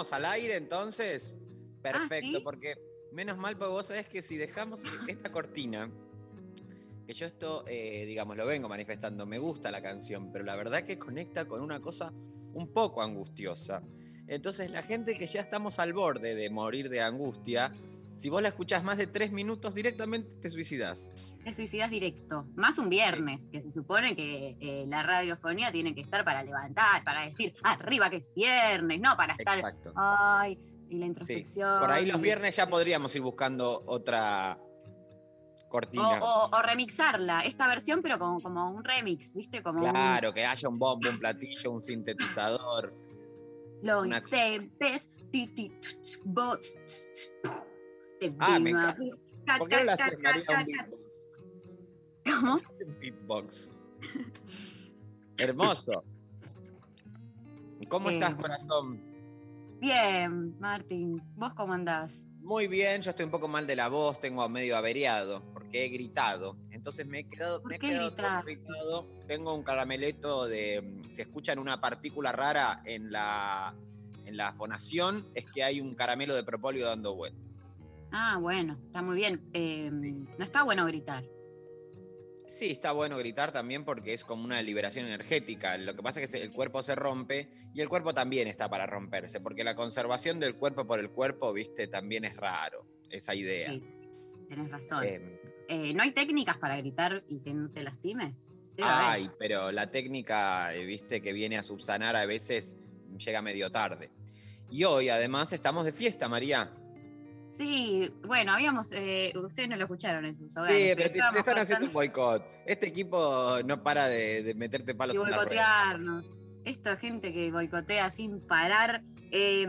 ¿Estamos? ¿Estamos al aire entonces? Perfecto, ¿sí? porque menos mal, porque vos sabés que si dejamos esta cortina, que yo esto, eh, digamos, lo vengo manifestando, me gusta la canción, pero la verdad que conecta con una cosa un poco angustiosa. Entonces la gente que ya estamos al borde de morir de angustia, si vos la escuchás más de tres minutos, directamente te suicidás. El suicidas directo. Más un viernes, que se supone que eh, la radiofonía tiene que estar para levantar, para decir arriba que es viernes, no para estar. Exacto. Ay, y la Sí. introspección. Por ahí los viernes ya podríamos ir buscando otra cortina. O, o- o remixarla, esta versión, pero como, como un remix, ¿viste? Como un- Claro, que haya un bombo, un platillo, un sintetizador. Lo intempes, ti, ti, tch, tch, bo, tch, tch, tch, te Ah, me encanta. ¿Por qué no le haces, María, un beatbox? ¿Cómo? Beatbox. Hermoso. ¿Cómo estás, corazón? Bien, Martín, ¿vos cómo andás? Muy bien, yo estoy un poco mal de la voz, tengo medio averiado, porque he gritado. Entonces me he quedado, ¿Por me he quedado todo irritado. Tengo un carameleto de. mm, Si escuchan una partícula rara en la, en la fonación, es que hay un caramelo de propóleo dando vuelta. Ah, bueno, está muy bien. Eh, no está bueno gritar. Sí, está bueno gritar también porque es como una liberación energética. Lo que pasa es que el cuerpo se rompe y el cuerpo también está para romperse, porque la conservación del cuerpo por el cuerpo, viste, también es raro, esa idea. Sí, tenés razón. Eh, Eh, ¿No hay técnicas para gritar y que no te lastime? Debe haber. ay, pero la técnica, eh, viste, que viene a subsanar a veces llega medio tarde. Y hoy además estamos de fiesta, María. Sí, bueno, habíamos. eh, ustedes no lo escucharon en sus hogares. Sí, pero te, te estábamos están haciendo un boicot. Este equipo no para de, de meterte palos y en la boicotearnos. Esto es gente que boicotea sin parar. Eh,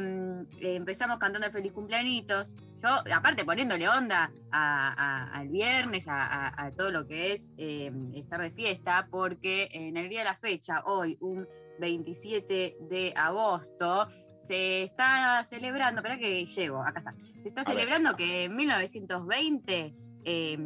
eh, empezamos cantando feliz cumpleañitos. Yo, aparte, poniéndole onda a- a- al viernes, a, a- a todo lo que es eh, estar de fiesta, porque en el día de la fecha, hoy, un 27 de agosto, se está celebrando, espera que llego, acá está. Se está A ver. celebrando que en 1920 eh,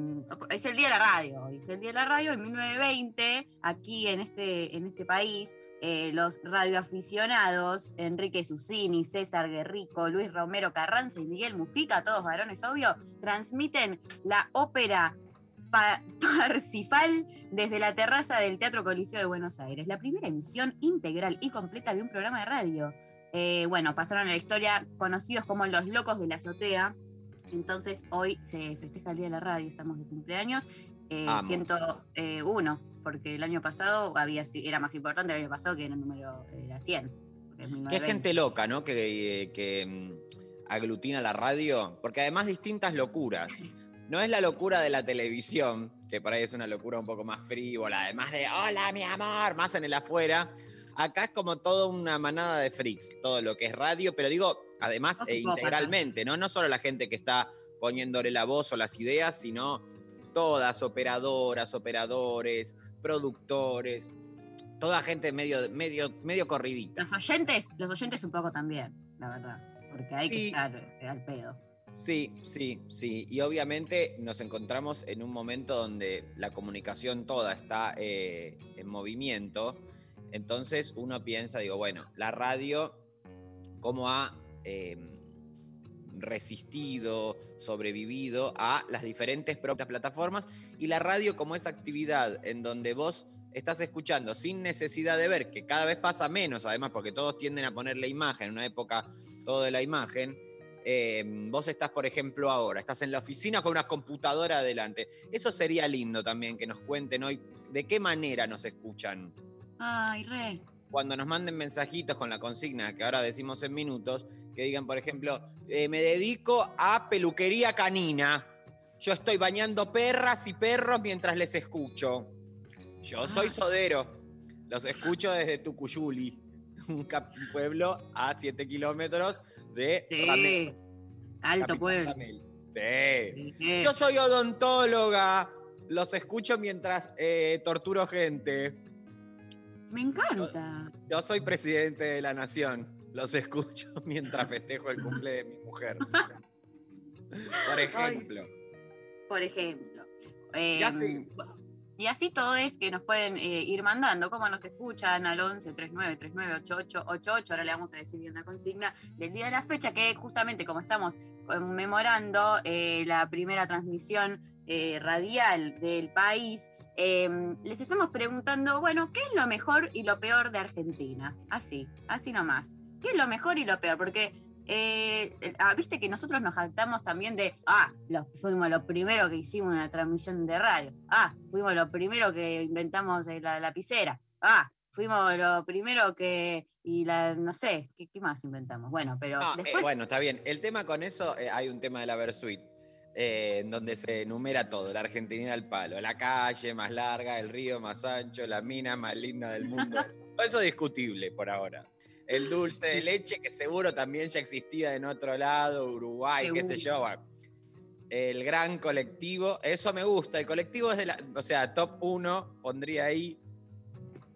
es el día de la radio, es el día de la radio, en 1920, aquí en este, en este país, eh, los radioaficionados, Enrique Susini, César Guerrico, Luis Romero Carranza y Miguel Mujica, todos varones obvio, transmiten la ópera Pa- Parsifal desde la terraza del Teatro Coliseo de Buenos Aires, la primera emisión integral y completa de un programa de radio. Eh, bueno, pasaron a la historia conocidos como los locos de la azotea. Entonces hoy se festeja el Día de la Radio, estamos de cumpleaños, eh, Amo. 101, porque el año pasado había, era más importante el año pasado que era el número, era 100. porque es Qué 1920. gente loca, ¿no? Que, que, mm, aglutina la radio, porque además distintas locuras. No es la locura de la televisión, que por ahí es una locura un poco más frívola, además de hola mi amor, más en el afuera. Acá es como toda una manada de freaks, todo lo que es radio, pero digo, además Todos eh, integralmente, ¿no? No solo la gente que está poniéndole la voz o las ideas, sino todas, operadoras, operadores, productores, toda gente medio, medio, medio corridita. Los oyentes, los oyentes un poco también, la verdad, porque hay que Sí. estar eh, al pedo. Sí, sí, sí. Y obviamente nos encontramos en un momento donde la comunicación toda está eh, en movimiento. Entonces uno piensa, digo, bueno, la radio, ¿cómo ha eh, resistido, sobrevivido a las diferentes plataformas? Y la radio como esa actividad en donde vos estás escuchando sin necesidad de ver, que cada vez pasa menos, además, porque todos tienden a ponerle imagen, en una época todo de la imagen. Eh, vos estás, por ejemplo, ahora, estás en la oficina con una computadora adelante. Eso sería lindo también que nos cuenten hoy ¿De qué manera nos escuchan? Ay, re. Cuando nos manden mensajitos con la consigna que ahora decimos en minutos, que digan, por ejemplo, eh, me dedico a peluquería canina. Yo estoy bañando perras y perros mientras les escucho. Yo soy Ah. sodero. Los escucho desde Tucuyuli, un pueblo a 7 kilómetros de Ramel, Sí. Alto pueblo. Ramel. Sí. Sí. Yo soy odontóloga. Los escucho mientras eh, torturo gente. Me encanta. Yo soy presidente de la nación. Los escucho mientras festejo el cumple de mi mujer. Por ejemplo. Por ejemplo. Eh, Y así. Y así todo es que nos pueden eh, ir mandando cómo nos escuchan al 11 39 39 88 88. Ahora le vamos a decir bien la consigna del día de la fecha, que justamente como estamos conmemorando eh, la primera transmisión eh, radial del país, eh, les estamos preguntando, bueno, ¿qué es lo mejor y lo peor de Argentina? Así, así nomás. ¿Qué es lo mejor y lo peor? Porque eh, ah, viste que nosotros nos jactamos también de, ah, lo- fuimos lo primero que hicimos una transmisión de radio, ah, fuimos lo primero que inventamos eh, la lapicera, ah, fuimos lo primero que, y la, no sé, ¿qué, qué más inventamos? Bueno, pero No, eh, bueno, está bien. El tema con eso, eh, hay un tema de la Versuit, eh, en donde se enumera todo, la Argentina al palo, la calle más larga, el río más ancho, la mina más linda del mundo. Todo eso es discutible por ahora. El dulce de leche, que seguro también ya existía en otro lado, Uruguay, qué sé yo. El gran colectivo, eso me gusta. El colectivo es de la, o sea, top 1, pondría ahí.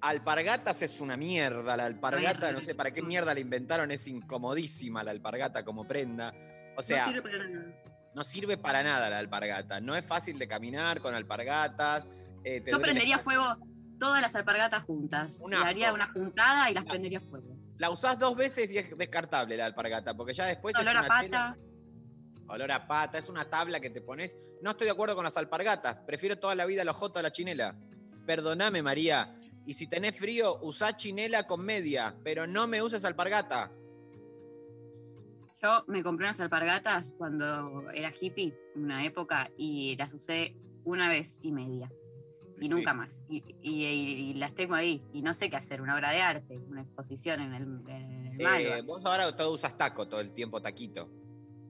Alpargatas es una mierda, la alpargata, no sé para qué mierda la inventaron, es incomodísima la alpargata como prenda. O sea, no sirve para nada. No sirve para nada la alpargata. No es fácil de caminar con alpargatas. eh, te Yo prendería fuego todas las alpargatas juntas. Un Le daría asco. una juntada y las La- prendería fuego. La usás dos veces y es descartable la alpargata, porque ya después es Olor a una pata. tela- olor a pata, es una tabla que te pones. No estoy de acuerdo con las alpargatas. Prefiero toda la vida los jotos a la chinela. Perdóname, María. Y si tenés frío, usá chinela con media, pero no me uses alpargata. Yo me compré unas alpargatas cuando era hippie, una época, y las usé una vez y media. Y Sí. nunca más. Y, y- y las tengo ahí. Y no sé qué hacer, una obra de arte, una exposición en el, en el Eh, vos ahora todo usas taco todo el tiempo, taquito.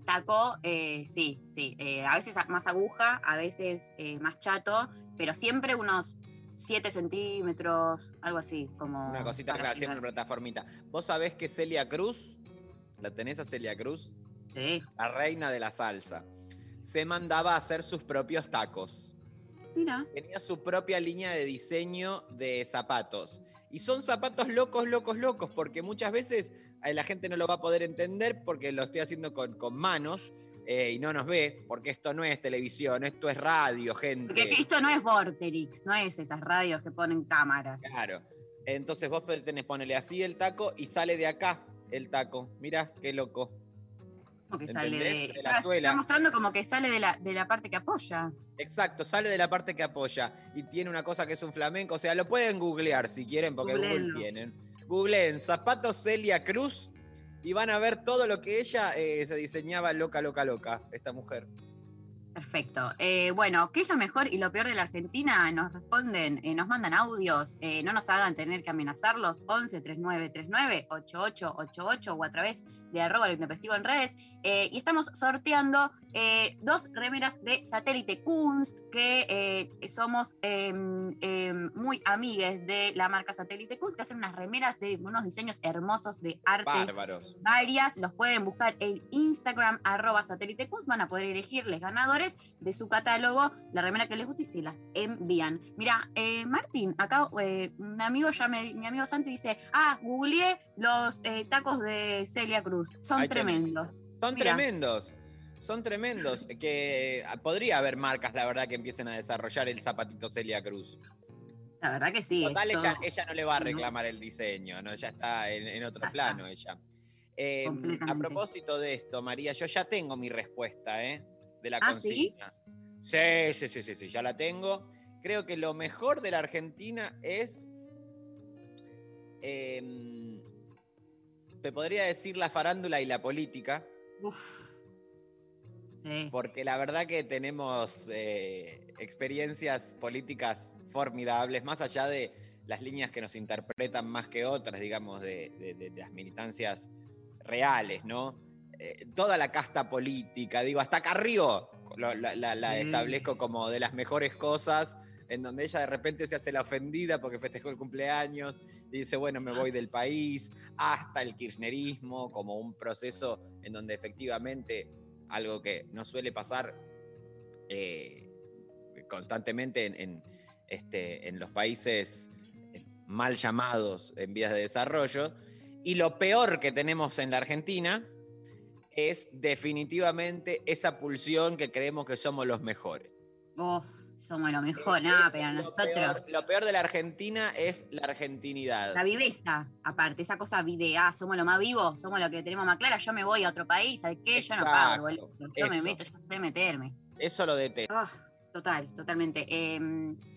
Taco, eh, sí, sí. eh, a veces más aguja, a veces más chato, pero siempre unos 7 centímetros, algo así, como. Una cosita clara, siempre una plataformita. ¿Vos sabés que Celia Cruz, la tenés a Celia Cruz? Sí. la reina de la salsa, se mandaba a hacer sus propios tacos. Mira. Tenía su propia línea de diseño de zapatos. Y son zapatos locos, locos, locos, porque muchas veces eh, la gente no lo va a poder entender porque lo estoy haciendo con, con manos eh, y no nos ve, porque esto no es televisión, esto es radio, gente. Porque esto no es Vorterix, no es esas radios que ponen cámaras. Claro. Entonces vos tenés, ponele así el taco y sale de acá el taco. Mirá, qué loco. Como que sale de. De la Ah, suela. Está mostrando como que sale de la, de la parte que apoya. Exacto, sale de la parte que apoya y tiene una cosa que es un flamenco. O sea, lo pueden googlear si quieren, porque Google tienen. Googleen zapatos Celia Cruz y van a ver todo lo que ella eh, se diseñaba loca, loca, loca, esta mujer. Perfecto. Eh, bueno, ¿qué es lo mejor y lo peor de la Argentina? Nos responden, eh, nos mandan audios, eh, no nos hagan tener que amenazarlos. 11 3939 8888 o a través de arroba intempestivo en redes. Eh, y estamos sorteando eh, dos remeras de satélite Kunst, que eh, somos eh, eh, muy amigues de la marca Satélite Kunst, que hacen unas remeras de unos diseños hermosos de artes Bárbaros. varias, los pueden buscar en Instagram, arroba satélite Kunst, van a poder elegirles ganadores de su catálogo, la remera que les guste y se las envían. Mira, Martín, acá un amigo ya me, mi amigo Santi dice, ah, googleé los tacos de Celia Cruz, son Ahí tenés. tremendos. Son Mirá. tremendos. Son tremendos. Que ah, podría haber marcas, la verdad, que empiecen a desarrollar el zapatito Celia Cruz. La verdad que sí. Total, ella, ella no le va a ¿no? reclamar el diseño, ¿no? Ya está en, en otro plano ella. Eh, a propósito de esto, María, yo ya tengo mi respuesta, ¿eh? De la ¿Ah, sí? consigna. Sí, sí, sí, sí, sí, ya la tengo. Creo que lo mejor de la Argentina es. em, te podría decir la farándula y la política. Uf. Sí. porque la verdad que tenemos eh, experiencias políticas formidables, más allá de las líneas que nos interpretan más que otras, digamos, de, de- de las militancias reales, ¿no? Eh, toda la casta política, digo, hasta Carrió lo- la, la- la Sí. establezco como de las mejores cosas, en donde ella de repente se hace la ofendida porque festejó el cumpleaños y dice, bueno, me voy del país, hasta el kirchnerismo como un proceso en donde efectivamente algo que no suele pasar eh, constantemente en, en, este, en los países eh, mal llamados en vías de desarrollo. Y lo peor que tenemos en la Argentina es definitivamente esa pulsión que creemos que somos los mejores. Uf, somos lo mejor, nada, pero lo nosotros. peor- lo peor de la Argentina es la argentinidad. La viveza, aparte, esa cosa de, ah, somos lo más vivo, somos lo que tenemos más clara, yo me voy a otro país, ¿sabes qué? Yo no pago, boludo, yo me meto, yo sé meterme. Eso lo detesto. Ah, total, totalmente. Eh,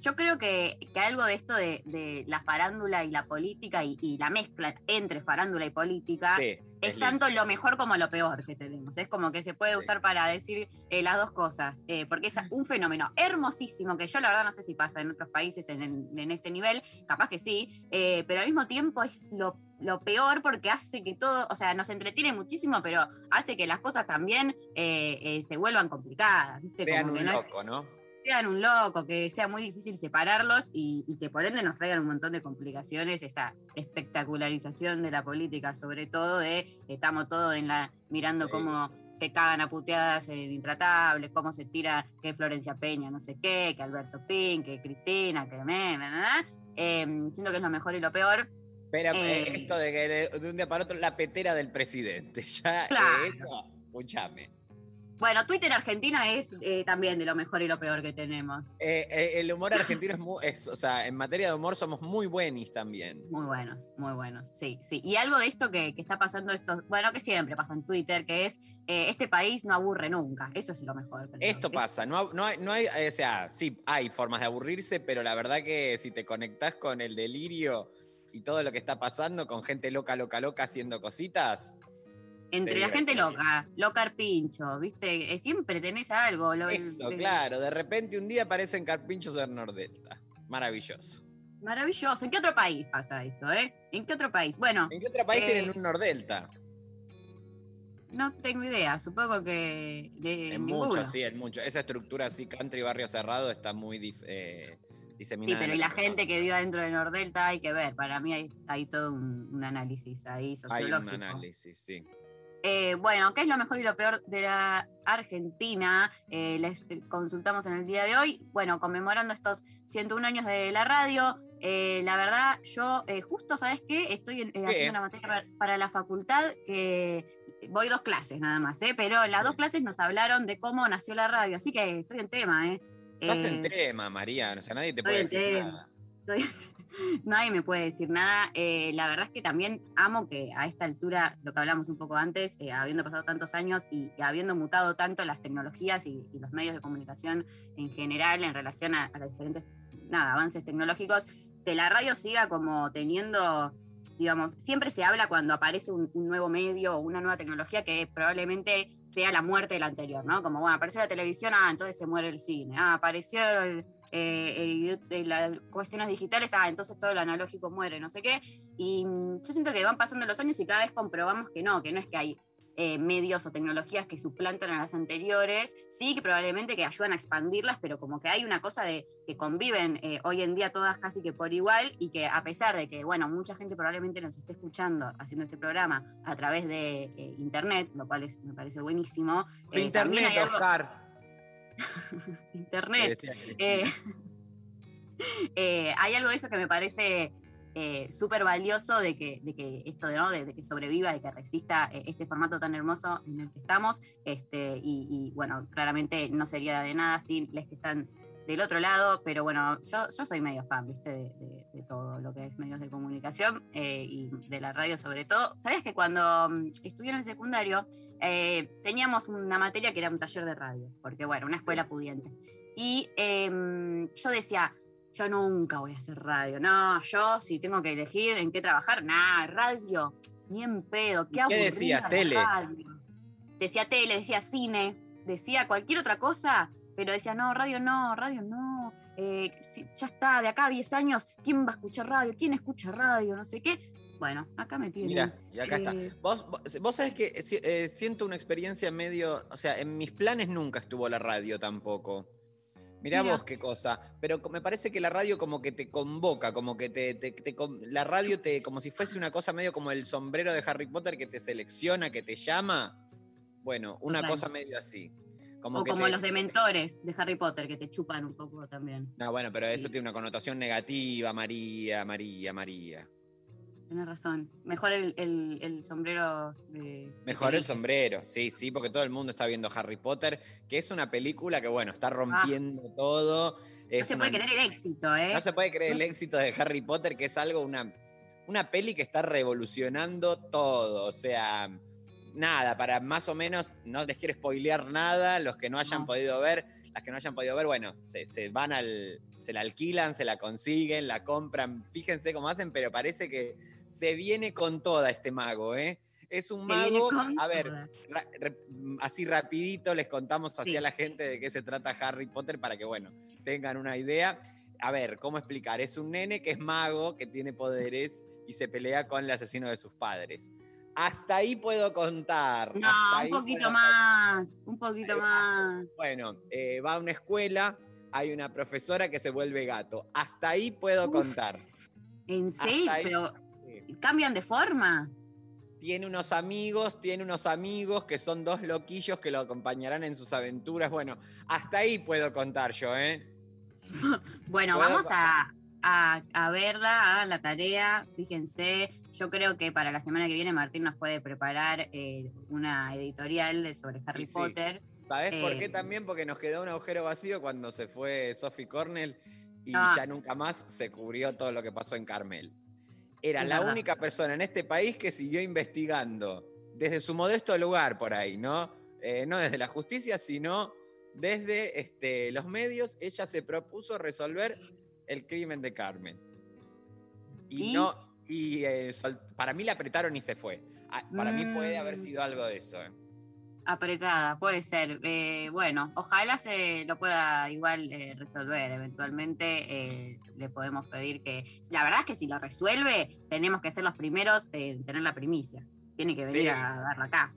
yo creo que, que algo de esto de, de la farándula y la política y, y la mezcla entre farándula y política Sí, es tanto lo mejor como lo peor que tenemos. Es como que se puede Sí. usar para decir eh, las dos cosas, eh, porque es un fenómeno hermosísimo que yo la verdad no sé si pasa en otros países en, en- en este nivel, capaz que sí, eh, pero al mismo tiempo es lo, lo peor porque hace que todo, o sea, nos entretiene muchísimo, pero hace que las cosas también eh, eh, se vuelvan complicadas, ¿viste? Vean Como que un no es- loco, ¿no? Sean un loco, que sea muy difícil separarlos y, y que por ende nos traigan un montón de complicaciones, esta espectacularización de la política, sobre todo de estamos todos en la mirando Sí. cómo se cagan a puteadas en Intratables, cómo se tira que Florencia Peña, no sé qué, que Alberto Pin, que Cristina, que me. Eh, siento que es lo mejor y lo peor. Pero eh, Eh. esto de que de, de un día para otro la petera del presidente, ya eh, Claro. eso, escúchame. Bueno, Twitter Argentina es eh, también de lo mejor y lo peor que tenemos. Eh, eh, el humor argentino es muy, es, o sea, en materia de humor somos muy buenos también. Muy buenos, muy buenos, sí, sí. Y algo de esto que, que está pasando, esto, bueno, que siempre pasa en Twitter, que es, eh, este país no aburre nunca, eso es lo mejor. creo. Esto Es- pasa, no, no hay, no hay, eh, o sea, sí, hay formas de aburrirse, pero la verdad que si te conectás con el delirio y todo lo que está pasando, con gente loca, loca, loca haciendo cositas, Entre la gente loca, loca arpincho, ¿viste? Eh, siempre tenés algo. lo- eso, claro, de repente un día aparecen carpinchos en Nordelta. Maravilloso. Maravilloso. ¿En qué otro país pasa eso, eh? ¿En qué otro país? Bueno, ¿En qué otro país Eh, tienen un Nordelta? no tengo idea, supongo que de En ninguno. muchos, sí, en muchos. Esa estructura así, country, barrio cerrado, está muy dif- eh, Sí, diseminada. pero en y la gente que vive adentro de Nordelta hay que ver. Para mí hay, hay todo un, un análisis ahí Hay sociológico. un análisis, sí. Eh, bueno, ¿qué es lo mejor y lo peor de la Argentina? Eh, les consultamos en el día de hoy. Bueno, conmemorando estos 101 años de la radio. eh, la verdad, yo justo, ¿sabes qué? Estoy haciendo una materia para, para la facultad que voy dos clases nada más, ¿eh? Pero en las dos clases nos hablaron de cómo nació la radio, así que estoy en tema, ¿eh? Estás en tema, María. O sea, nadie te puede decir tema. nada. Estoy- Nadie me puede decir nada. Eh, la verdad es que también amo que a esta altura, lo que hablamos un poco antes, eh, habiendo pasado tantos años y, habiendo mutado tanto las tecnologías y, los medios de comunicación en general en relación a, los diferentes nada, avances tecnológicos, que la radio siga como teniendo, digamos, siempre se habla cuando aparece un, un nuevo medio o una nueva tecnología que probablemente sea la muerte de la anterior, ¿no? Como, bueno, apareció la televisión, ah, entonces se muere el cine, ah, apareció el, eh, eh, las cuestiones digitales, ah, entonces todo lo analógico muere, no sé qué. Y mm, yo siento que van pasando los años y cada vez comprobamos que no, que no es que hay eh, medios o tecnologías que suplantan a las anteriores, sí que probablemente que ayudan a expandirlas, pero como que hay una cosa de que conviven eh, hoy en día todas casi que por igual y que a pesar de que, bueno, mucha gente probablemente nos esté escuchando haciendo este programa a través de internet, lo cual es, me parece buenísimo. también Internet, hay algo- Oscar. internet. Eh, eh, hay algo de eso que me parece eh, súper valioso de que, de que esto de, ¿no? de, de que sobreviva, de que resista eh, este formato tan hermoso en el que estamos. Este, y, y, bueno, claramente no sería de nada sin les que están del otro lado, pero bueno, yo, yo soy medio fan, ¿viste? De, de- de todo lo que es medios de comunicación eh, y de la radio sobre todo. ¿Sabías que cuando mm, estudié en el secundario eh, teníamos una materia que era un taller de radio? Porque bueno, una escuela pudiente. Y em, yo decía, yo nunca voy a hacer radio. No, yo si tengo que elegir en qué trabajar, nada, radio, ni en pedo. Qué, ¿Qué decías, tele? radio. Decía tele, decía cine, decía cualquier otra cosa, pero decía, no, radio no, radio no, eh, si- ya está, de acá a 10 años, ¿quién va a escuchar radio? ¿Quién escucha radio? No sé qué. Bueno, acá me tienen. Mira, y acá está. Eh, Vos, vos, vos sabés que eh, eh, siento una experiencia medio. O sea, en mis planes nunca estuvo la radio tampoco. Mirá Mira. vos qué cosa. Pero me parece que la radio como que te convoca, como que te, te- te con- La radio te. como si fuese una cosa medio como el sombrero de Harry Potter que te selecciona, que te llama. Bueno, una cosa medio así. Como o que como te- los dementores de Harry Potter, que te chupan un poco también. No, bueno, pero eso Sí. tiene una connotación negativa, María, María, María. Tienes razón. Mejor el, el- el sombrero de. Mejor el sombrero, sí, sí, porque todo el mundo está viendo Harry Potter, que es una película que, bueno, Ah. está rompiendo todo. No se una- puede creer el éxito, ¿eh? no se puede creer el éxito de Harry Potter, que es algo, una, una peli que está revolucionando todo. O sea, nada, para más o menos, no les quiero spoilear nada, los que no hayan No. podido ver, las que no hayan podido ver, bueno, se, se van al. se la alquilan, se la consiguen, la compran, fíjense cómo hacen, pero parece que se viene con toda este mago, ¿eh? Es un mago. A ver, ra- así rapidito les contamos Sí. hacia la gente de qué se trata Harry Potter para que, bueno, tengan una idea. A ver, ¿cómo explicar? Es un nene que es mago, que tiene poderes y se pelea con el asesino de sus padres. Hasta ahí puedo contar. No, hasta un poquito más. Un poquito más. Bueno, eh, va a una escuela, hay una profesora que se vuelve gato. Hasta ahí puedo Uf. contar. En serio, ahí. pero Sí. cambian de forma. Tiene unos amigos, tiene unos amigos que son dos loquillos que lo acompañarán en sus aventuras. Bueno, hasta ahí puedo contar yo, ¿eh? Bueno, Puedo- vamos a, a- a verla, hagan la tarea, fíjense. Yo creo que para la semana que viene Martín nos puede preparar eh, una editorial de, sobre Harry sí. Potter. ¿Sabés por qué Eh. también? Porque nos quedó un agujero vacío cuando se fue Sophie Cornell y Ah. ya nunca más se cubrió todo lo que pasó en Carmel. Era Es la verdad. única persona en este país que siguió investigando desde su modesto lugar por ahí, ¿no? Eh, no desde la justicia, sino desde este, los medios. Ella se propuso resolver el crimen de Carmen. Y, ¿Y? no, y eh, para mí la apretaron y se fue. Ah, Para mí puede haber Mm. sido algo de eso. ¿eh? Apretada, puede ser. Eh, bueno, ojalá se lo pueda igual eh, resolver. Eventualmente le podemos pedir que. La verdad es que si lo resuelve, tenemos que ser los primeros en tener la primicia. Tiene que venir Sí. a darla acá.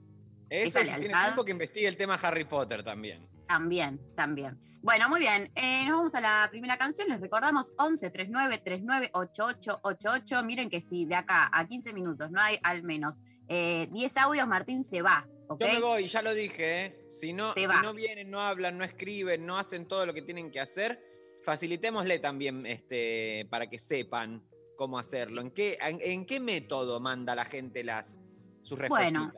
Eso Esa si tiene tiempo que investigue el tema Harry Potter también. También, también. Bueno, muy bien. Eh, nos vamos a la primera canción. Les recordamos 11 39 39 88 88. Miren que si de acá a 15 minutos no hay al menos eh, 10 audios, Martín se va. ¿ok? Yo me voy, ya lo dije, ¿eh? Si no, si no vienen, no hablan, no escriben, no hacen todo lo que tienen que hacer, facilitémosle también este, para que sepan cómo hacerlo. ¿En qué, en, en qué método manda la gente las, sus Bueno.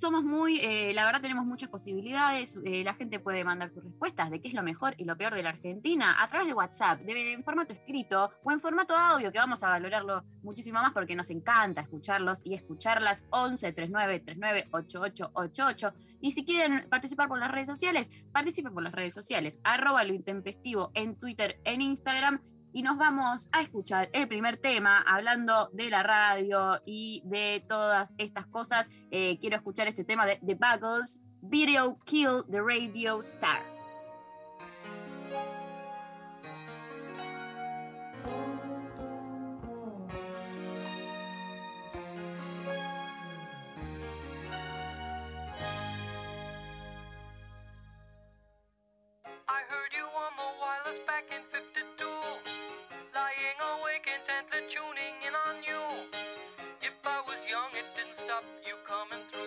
Somos muy, eh, la verdad tenemos muchas posibilidades. eh, la gente puede mandar sus respuestas de qué es lo mejor y lo peor de la Argentina a través de WhatsApp, de, en formato escrito o en formato audio, que vamos a valorarlo muchísimo más porque nos encanta escucharlos y escucharlas 11 39 39 88 88. Y si quieren participar por las redes sociales, participen por las redes sociales, arroba lo intempestivo en Twitter, en Instagram. Y nos vamos a escuchar el primer tema hablando de la radio y de todas estas cosas. Eh, quiero escuchar este tema de The Buggles, Video Kill the Radio Star. Stop you coming through.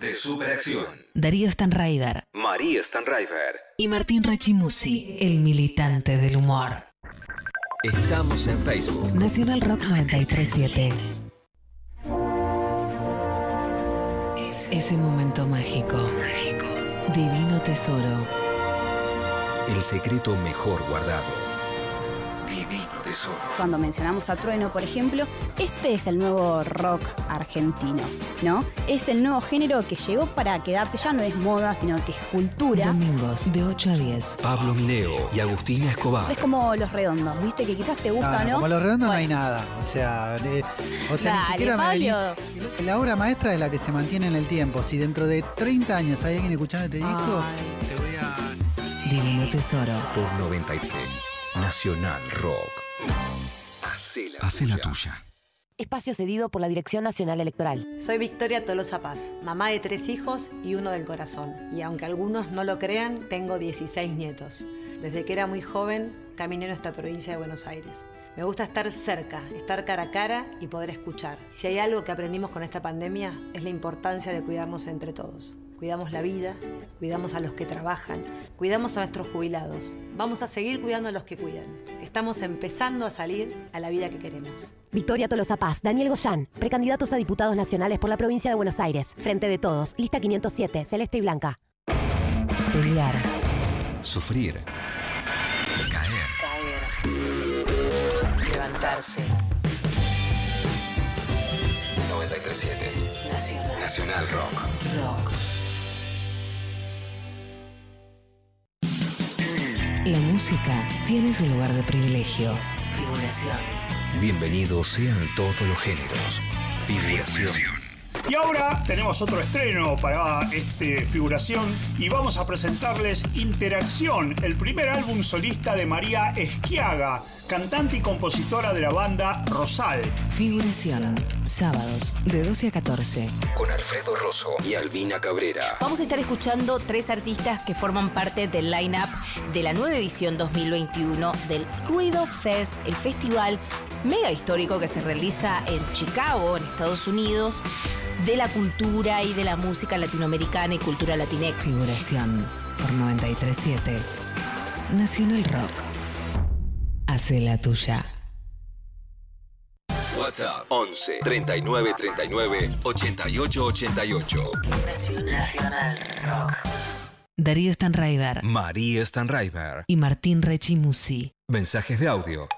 De Superacción. Darío Stanraiver María Stanraiver. y Martín Rechimusi, el militante del humor. Estamos en Facebook. Nacional Rock 937. Es ese momento mágico. Divino tesoro. El secreto mejor guardado. Divino Tesoro. Cuando mencionamos a Trueno, por ejemplo, este es el nuevo rock argentino, ¿no? Es el nuevo género que llegó para quedarse, ya no es moda, sino que es cultura. Domingos de 8 a 10. Pablo Mineo y Agustina Escobar. Es como los redondos, ¿viste? Que quizás te gusta, ¿no? Como los redondos no hay nada. O sea, de- o sea ni siquiera me venís- La obra maestra es la que se mantiene en el tiempo. Si dentro de 30 años hay alguien escuchando este disco, Ay. te voy a. Divino tesoro. Por 93. Nacional Rock. Hacé la, tuya. Espacio cedido por la Dirección Nacional Electoral. Soy Victoria Tolosa Paz, mamá de tres hijos y uno del corazón. Y aunque algunos no lo crean, tengo 16 nietos. Desde que era muy joven, caminé en esta provincia de Buenos Aires. Me gusta estar cerca, estar cara a cara y poder escuchar. Si hay algo que aprendimos con esta pandemia, es la importancia de cuidarnos entre todos. Cuidamos la vida, cuidamos a los que trabajan, cuidamos a nuestros jubilados. Vamos a seguir cuidando a los que cuidan. Estamos empezando a salir a la vida que queremos. Victoria Tolosa Paz, Daniel Goyán, precandidatos a diputados nacionales por la provincia de Buenos Aires. Frente de todos, lista 507, celeste y blanca. Pelear. Sufrir. Caer. Caer. Levantarse. 937. Nacional Nacional Rock. Rock. La música tiene su lugar de privilegio. Figuración. Bienvenidos sean todos los géneros. Figuración. Y ahora tenemos otro estreno para este figuración y vamos a presentarles Interacción, el primer álbum solista de María Esquiaga, cantante y compositora de la banda Rosal. Figuración. Sábados de 12 a 14. Con Alfredo Rosso y Albina Cabrera. Vamos a estar escuchando tres artistas que forman parte del line-up de la nueva edición 2021 del Ruido Fest, el festival mega histórico que se realiza en Chicago, en Estados Unidos, de la cultura y de la música latinoamericana y cultura latinex. Figuración por 937. Nacional Rock. Hace la tuya. WhatsApp 11 39 39 88 88. Nacional Rock. Darío Stanraiver María Stanraiver. y Martín Rechimusi. Mensajes de audio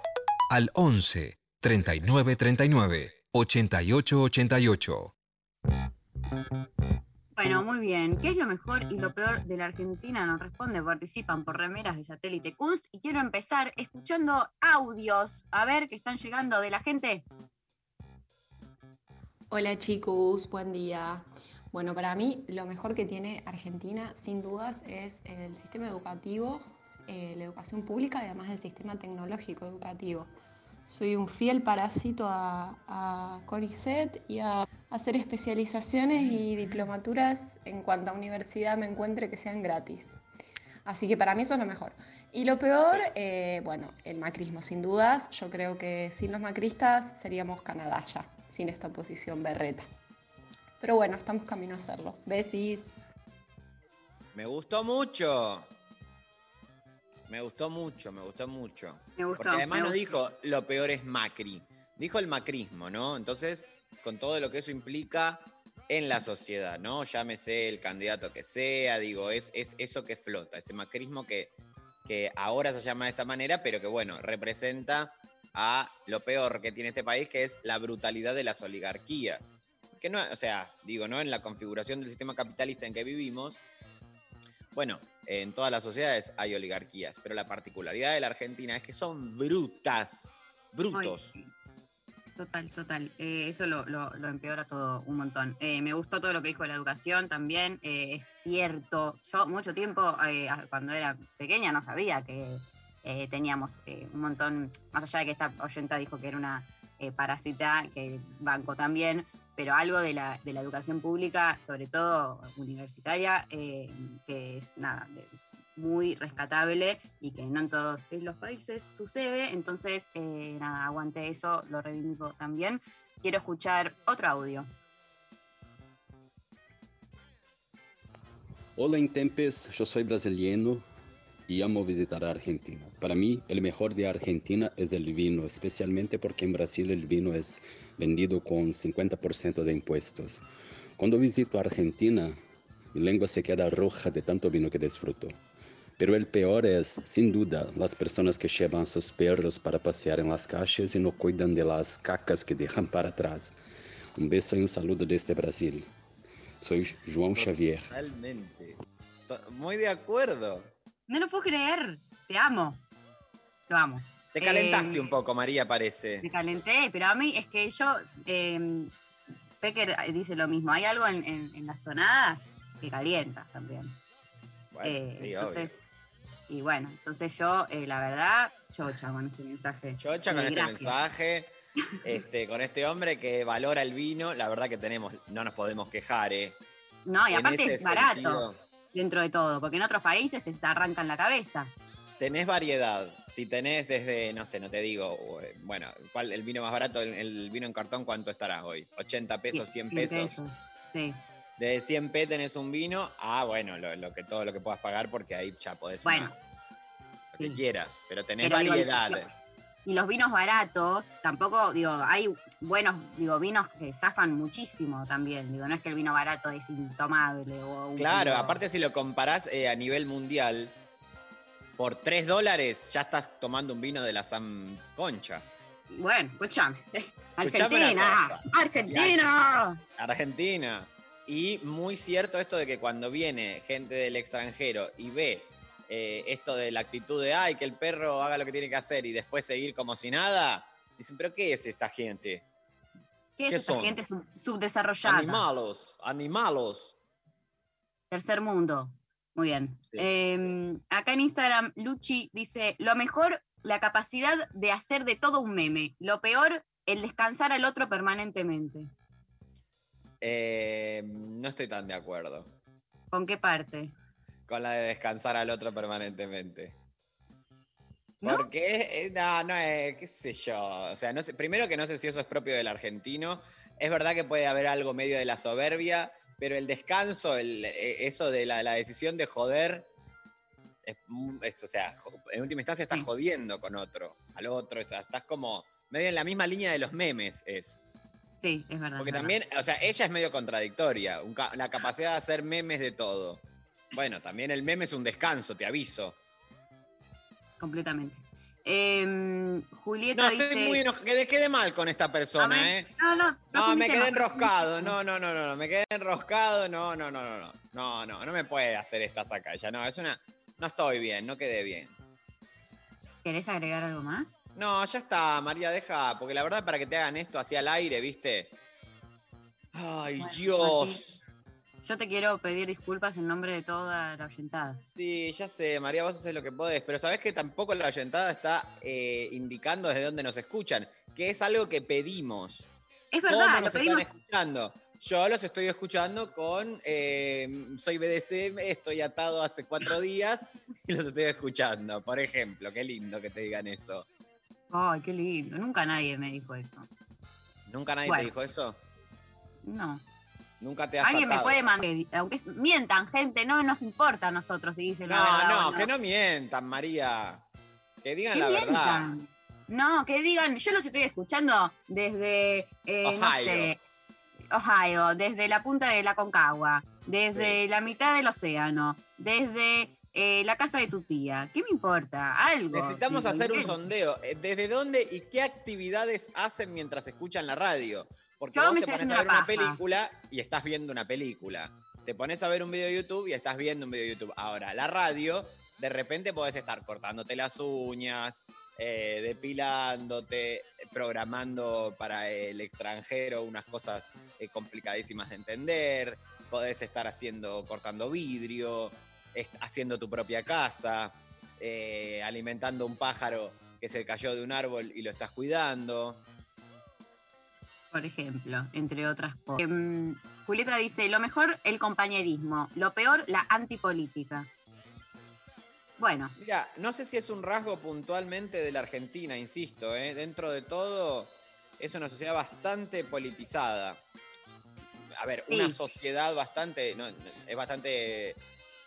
al 11 39 39 88 88. Bueno, muy bien. ¿Qué es lo mejor y lo peor de la Argentina? Nos responde, participan por remeras de satélite Kunst. Y quiero empezar escuchando audios. A ver qué están llegando de la gente. Hola chicos, buen día. Bueno, para mí lo mejor que tiene Argentina, sin dudas, es el sistema educativo, eh, la educación pública y además el sistema tecnológico educativo. Soy un fiel parásito a, a CONICET y a hacer especializaciones y diplomaturas en cuanto a universidad me encuentre que sean gratis. Así que para mí eso es lo mejor. Y lo peor, eh, bueno, el macrismo, sin dudas. Yo creo que sin los macristas seríamos Canadá ya, sin esta oposición berreta. Pero bueno, estamos camino a hacerlo. Besis. Me gustó mucho. Me gustó mucho, me gustó mucho. Me gustó, Porque además me no dijo lo peor es Macri. Dijo el macrismo, ¿no? Entonces, con todo lo que eso implica en la sociedad, ¿no? Llámese el candidato que sea, digo, es, es eso que flota, ese macrismo que, que ahora se llama de esta manera, pero que bueno, representa a lo peor que tiene este país, que es la brutalidad de las oligarquías. Que no, o sea, digo, ¿no? En la configuración del sistema capitalista en que vivimos, bueno, en todas las sociedades hay oligarquías, pero la particularidad de la Argentina es que son brutas, brutos. Total, total. Eh, eso lo, empeora todo un montón. Eh, me gustó todo lo que dijo de la educación también. eh, es cierto. Yo mucho tiempo, cuando era pequeña, no sabía que teníamos un montón, más allá de que esta oyenta dijo que era una eh, parásita, que banco también, pero algo de la, de la educación pública, sobre todo universitaria, eh, que es nada, muy rescatable y que no en todos los países sucede. Entonces, eh, nada, aguante eso, lo reivindico también. Quiero escuchar otro audio. Hola Intempes, yo soy brasileño y amo visitar a Argentina. Para mí, el mejor de Argentina es el vino, especialmente porque en Brasil el vino es vendido con 50% de impuestos. Cuando visito Argentina, mi lengua se queda roja de tanto vino que disfruto. Pero el peor es, sin duda, las personas que llevan a sus perros para pasear en las calles y no cuidan de las cacas que dejan para atrás. Un beso y un saludo desde Brasil. Soy João Xavier. Totalmente. To- Muy de acuerdo. No lo puedo creer. Te amo. Lo amo. Te calentaste Eh, un poco, María, parece. Me calenté, pero a mí es que yo. Eh, Pecker dice lo mismo. Hay algo en, en- en las tonadas que calienta también. Bueno, Eh, sí, obvio. entonces, y bueno, entonces yo, eh, la verdad, chocha con este mensaje. Chocha con este mensaje, este, con este hombre que valora el vino. La verdad que tenemos, no nos podemos quejar, ¿eh? No, y En aparte es barato sentido, dentro de todo, porque en otros países te arrancan la cabeza. Tenés variedad. Si tenés desde, no sé, no te digo, eh, bueno, ¿cuál, el vino más barato, el, el vino en cartón, ¿cuánto estará hoy? ¿80 pesos, 100 pesos? Sí. De 100 p tenés un vino, ah, bueno, lo, lo que, todo lo que puedas pagar porque ahí ya podés Bueno. lo que quieras, pero tenés Pero digo, el- variedad. Y los vinos baratos, tampoco, digo, hay buenos, digo, vinos que zafan muchísimo también. Digo, no es que el vino barato es intomable o un Claro, aparte si lo comparás eh, a nivel mundial, por 3 dólares ya estás tomando un vino de la San Concha. Bueno, escúchame. Argentina. Argentina. Argentina. Y muy cierto esto de que cuando viene gente del extranjero y ve eh, esto de la actitud de, ay, que el perro haga lo que tiene que hacer y después seguir como si nada, dicen, pero ¿qué es esta gente? ¿Qué es ¿Qué esa son? gente sub- subdesarrollada? Animalos, animalos. Tercer mundo. Muy bien. Eh, acá en Instagram, Luchi dice: Lo mejor, la capacidad de hacer de todo un meme. Lo peor, el descansar al otro permanentemente. Eh, no estoy tan de acuerdo ¿Con qué parte? Con la de descansar al otro permanentemente. Porque, eh, no, no es, qué sé yo. O sea, no sé, primero que no sé si eso es propio del argentino. Es verdad que puede haber algo medio de la soberbia, pero el descanso, el- eh, eso de la, la decisión de joder, es, o sea, en última instancia estás jodiendo con otro, al otro, o sea, estás como medio en la misma línea de los memes, es. Sí, es verdad. Porque es verdad. también, o sea, ella es medio contradictoria, un la capacidad de hacer memes de todo. Bueno, también el meme es un descanso, te aviso. Completamente. Eh, Julieta No, dice. estoy muy enojado. Quedé, quedé mal con esta persona, ¿eh? No, no, no. No, me quedé enroscado. No, no, no, no, no. Me quedé enroscado. No, no, no, no, no. No, no, no me puede hacer esta saca ya. No, es una. No estoy bien, no quedé bien. ¿Querés agregar algo más? No, ya está, María, deja. Porque la verdad, para que te hagan esto así al aire, ¿viste? Ay, Dios. Yo te quiero pedir disculpas en nombre de toda la oyentada. Sí, ya sé, María, vos haces lo que podés, pero sabés que tampoco la oyentada está eh, indicando desde dónde nos escuchan, que es algo que pedimos. Es ¿Cómo verdad, lo nos pedimos. están escuchando? Yo los estoy escuchando con. eh, soy BDC, estoy atado hace cuatro días y los estoy escuchando, por ejemplo. Qué lindo que te digan eso. Ay, qué lindo. Nunca nadie me dijo eso. ¿Nunca nadie Bueno. te dijo eso? No. Nunca te has Alguien me puede mandar, aunque mientan, gente, no nos importa a nosotros si dicen la verdad. No, no, que no mientan, María. Que digan Que la verdad. mientan. No, que digan, yo los estoy escuchando desde, eh, no sé, Ohio, desde la punta de la Concagua, desde la mitad del océano, desde eh, la casa de tu tía. ¿Qué me importa? Algo. Necesitamos hacer un sondeo. Eh, ¿Desde dónde y qué actividades hacen mientras escuchan la radio? Porque Yo vos te pones a ver una paja. película y estás viendo una película. Te pones a ver un video de YouTube y estás viendo un video de YouTube. Ahora, la radio, de repente podés estar cortándote las uñas, eh, depilándote, programando para el extranjero unas cosas eh, complicadísimas de entender. Podés estar haciendo, cortando vidrio, haciendo tu propia casa, eh, alimentando un pájaro que se cayó de un árbol y lo estás cuidando. Por ejemplo, entre otras cosas. Em, Julieta dice, lo mejor el compañerismo, lo peor la antipolítica. Bueno, Mira, no sé si es un rasgo puntualmente de la Argentina, insisto, ¿eh? dentro de todo es una sociedad bastante politizada. A ver, Sí. una sociedad bastante, no, es bastante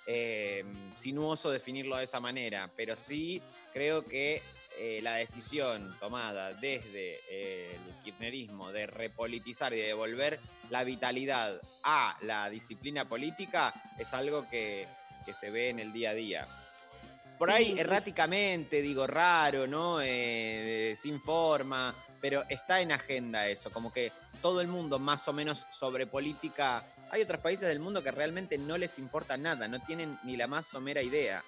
eh, sinuoso definirlo de esa manera, pero sí creo que eh, la decisión tomada desde eh, el kirchnerismo de repolitizar y de devolver la vitalidad a la disciplina política es algo que, que se ve en el día a día. Por Sí, ahí, erráticamente, digo, raro, ¿no? Eh, sin forma, pero está en agenda eso, como que todo el mundo más o menos sobre política. Hay otros países del mundo que realmente no les importa nada, no tienen ni la más somera idea.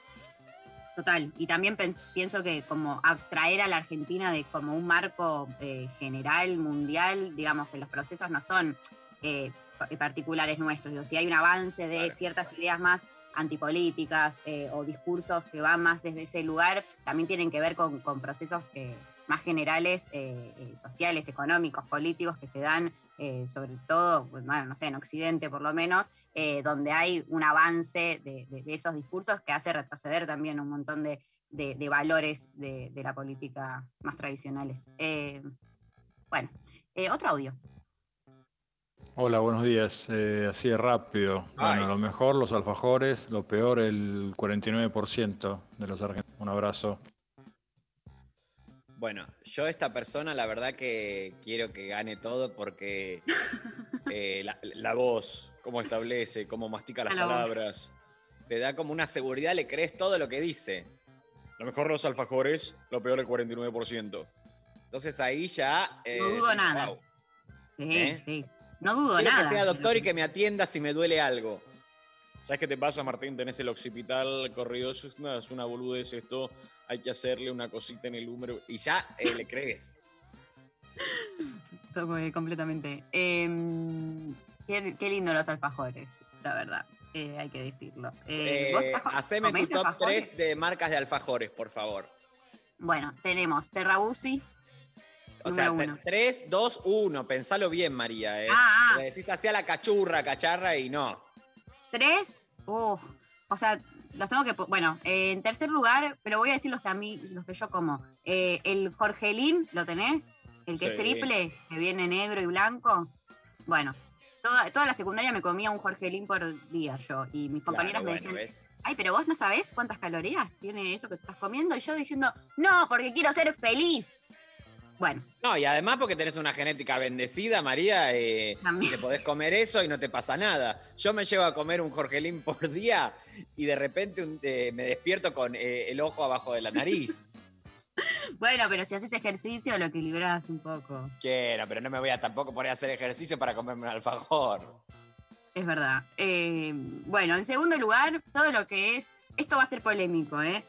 Total, y también pienso que como abstraer a la Argentina de como un marco eh, general, mundial, digamos que los procesos no son eh, pa- particulares nuestros. Digo, si hay un avance de ciertas ideas más antipolíticas eh, o discursos que van más desde ese lugar, también tienen que ver con, con procesos eh, más generales, eh, eh, sociales, económicos, políticos que se dan eh, sobre todo, bueno, no sé, en Occidente por lo menos, eh, donde hay un avance de, de- de esos discursos que hace retroceder también un montón de, de- de valores de, de la política más tradicionales. Eh, bueno, eh, otro audio. Hola, buenos días. Eh, así de rápido. Bueno, lo mejor los alfajores, lo peor el 49% de los argentinos. Un abrazo. Bueno, yo esta persona la verdad que quiero que gane todo porque eh, la, la voz, cómo establece, cómo mastica las La voz. palabras, te da como una seguridad, le crees todo lo que dice. Lo mejor los alfajores, lo peor el 49%. Entonces ahí ya... eh, No dudo decís, nada. "Wow". Sí, ¿Eh? sí. No dudo Quiero nada. que sea doctor y que me atienda si me duele algo. ¿Sabes qué te pasa, Martín? Tenés el occipital corrido, es una, es una boludez esto, hay que hacerle una cosita en el húmero y ya eh, le crees. Todo, eh, completamente. Em, qué, qué lindo los alfajores, la verdad. eh, hay que decirlo. ¿vos haceme tu top alfajores? 3 de marcas de alfajores, por favor. Bueno, tenemos Terrabusi, O sea, uno. 3, 2, 1. Pensalo bien, María. Ah, ah. Le decís así a la cachurra, cacharra y no. Tres, uf, o sea, los tengo que. Bueno, eh, en tercer lugar, pero voy a decir los que a mí, los que yo como. Eh, el Jorgelín, ¿lo tenés? El que es triple, que viene negro y blanco. Bueno, toda, toda la secundaria me comía un Jorgelín por día yo. Y mis compañeras Claro, me decían, ay, pero vos no sabés cuántas calorías tiene eso que te estás comiendo. Y yo diciendo, no, porque quiero ser feliz. Bueno, No, y además porque tenés una genética bendecida, María, eh, te podés comer eso y no te pasa nada. Yo me llevo a comer un Jorgelín por día y de repente un- eh, me despierto con eh, el ojo abajo de la nariz. bueno, pero si haces ejercicio lo equilibrás un poco. Quiero, pero no me voy a tampoco poner a hacer ejercicio para comerme un alfajor. Es verdad. Eh, bueno, en segundo lugar, todo lo que es. Esto va a ser polémico, ¿eh?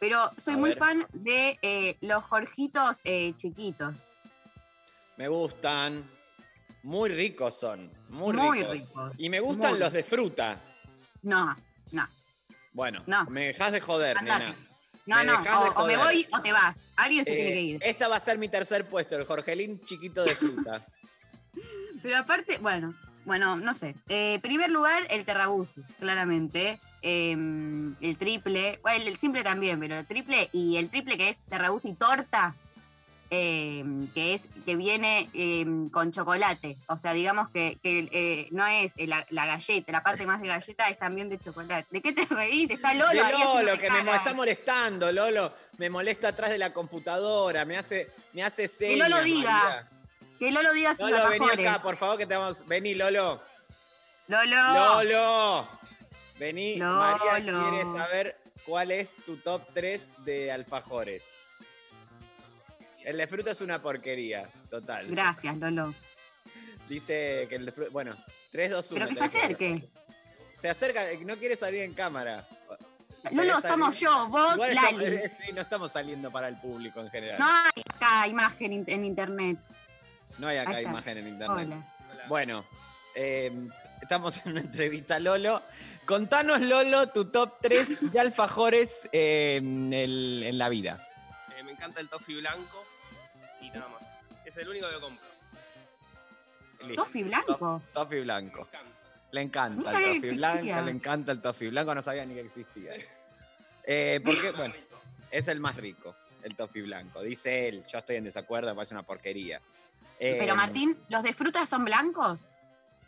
Pero soy A muy ver. fan de eh, los Jorgitos eh, chiquitos. Me gustan. Muy ricos son. Muy, Muy ricos. ricos, Y me gustan muy los de fruta. No, no. Bueno, No. me dejas de joder, Andate. nena. No, Me no. O, o me voy o te vas. Alguien se Eh, tiene que ir. Esta va a ser mi tercer puesto, el Jorgelín chiquito de fruta. Pero aparte, bueno, bueno, no sé. Eh, primer lugar, el Terrabusi, claramente. Eh, el triple, bueno, el simple también, pero el triple y el triple que es Terrabusi torta, eh, que es que viene eh, con chocolate. O sea, digamos que, que, eh, no es la, la galleta, la parte más de galleta es también de chocolate. ¿De qué te reís? Está Lolo De Lolo, que me está molestando, Lolo. Me molesta atrás de la computadora, me hace, me hace Que señas, Lolo diga. María. Que Lolo diga sus Lolo, vení acá, por favor, que te vamos. Vení, Lolo. Lolo. Lolo. Vení, María Lolo. quiere saber cuál es tu top 3 de alfajores. El de fruta es una porquería, total. Gracias, Lolo. Dice que el de fruta. Bueno, 3, 2, 1. Pero que se acerque. Se acerca, no quiere salir en cámara. Lolo, ¿Querés estamos yo, vos, Igual Lali. eh, sí, no estamos saliendo para el público en general. No hay acá imagen in- en internet. No hay acá imagen en internet. Hola. Bueno, eh, estamos en una entrevista, Lolo. Contanos, Lolo, tu top 3 de alfajores eh, en, el- en la vida. Eh, me encanta el toffee blanco y nada más. Es el único que compro. Listo. ¿Toffee blanco? Toffee blanco. Le encanta No el toffee blanco, le encanta el toffee blanco, no sabía ni que existía. Eh, porque, bueno, es el más rico, el toffee blanco. Dice él, yo estoy en desacuerdo, me parece una porquería. Eh, Pero Martín, ¿los de fruta son blancos?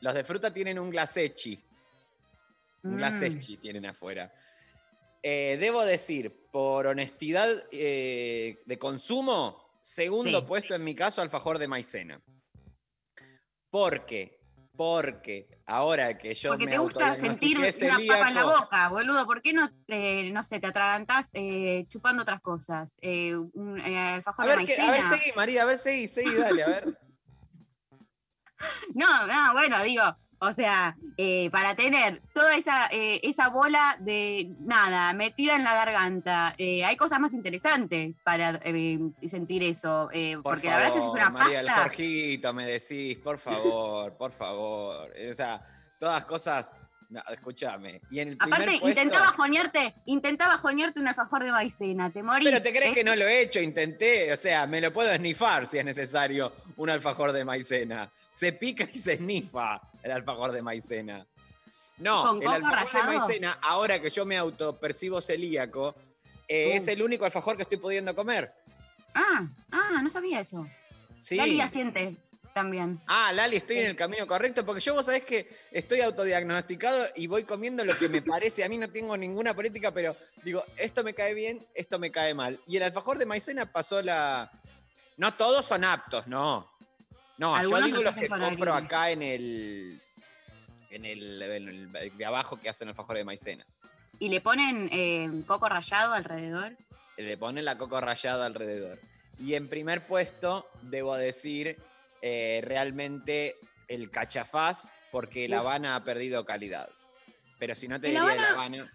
Los de fruta tienen un glasechi. Un Mm. glasechi tienen afuera. Eh, debo decir, por honestidad eh, de consumo, segundo Sí. puesto en mi caso, alfajor de maicena. Porque, porque ahora que yo Porque me te gusta sentir una papa en la celíaco- boca, boludo. ¿Por qué no, eh, no sé, te atragantás eh, chupando otras cosas? Eh, un eh, alfajor A de ver, qué- maicena. a ver, seguí, María, a ver, seguí, seguí, dale, a ver. No, no, bueno, digo, o sea, eh, para tener toda esa, eh, esa bola de nada metida en la garganta, eh, hay cosas más interesantes para sentir eso. Por porque la verdad es una María, el pasta. Jorgito, me decís, por favor, por favor. O sea, todas cosas. No, escúchame. Y en el Aparte, puesto- intentaba joñarte, intentaba joñarte un alfajor de maicena, te morís. Pero te crees que no lo he hecho, intenté. O sea, me lo puedo esnifar si es necesario un alfajor de maicena. Se pica y se esnifa el alfajor de maicena. No, ¿Con el alfajor rallado? de maicena, ahora que yo me autopercibo celíaco, eh, Uh. es el único alfajor que estoy pudiendo comer. Ah, ah, no sabía eso. Sí. Lali asiente también. Ah, Lali, estoy en el camino correcto, porque yo vos sabés que estoy autodiagnosticado y voy comiendo lo que me parece. A mí no tengo ninguna política, pero digo, esto me cae bien, esto me cae mal. Y el alfajor de maicena pasó la. No todos son aptos, no. No, yo digo los que compro harina. acá en el, en el. en el de abajo que hacen alfajor de maicena. Y le ponen eh, coco rallado alrededor. Le ponen la coco rallado alrededor. Y en primer puesto, debo decir, eh, realmente el cachafaz, porque la. Habana ha perdido calidad. Pero si no te diría la Habana.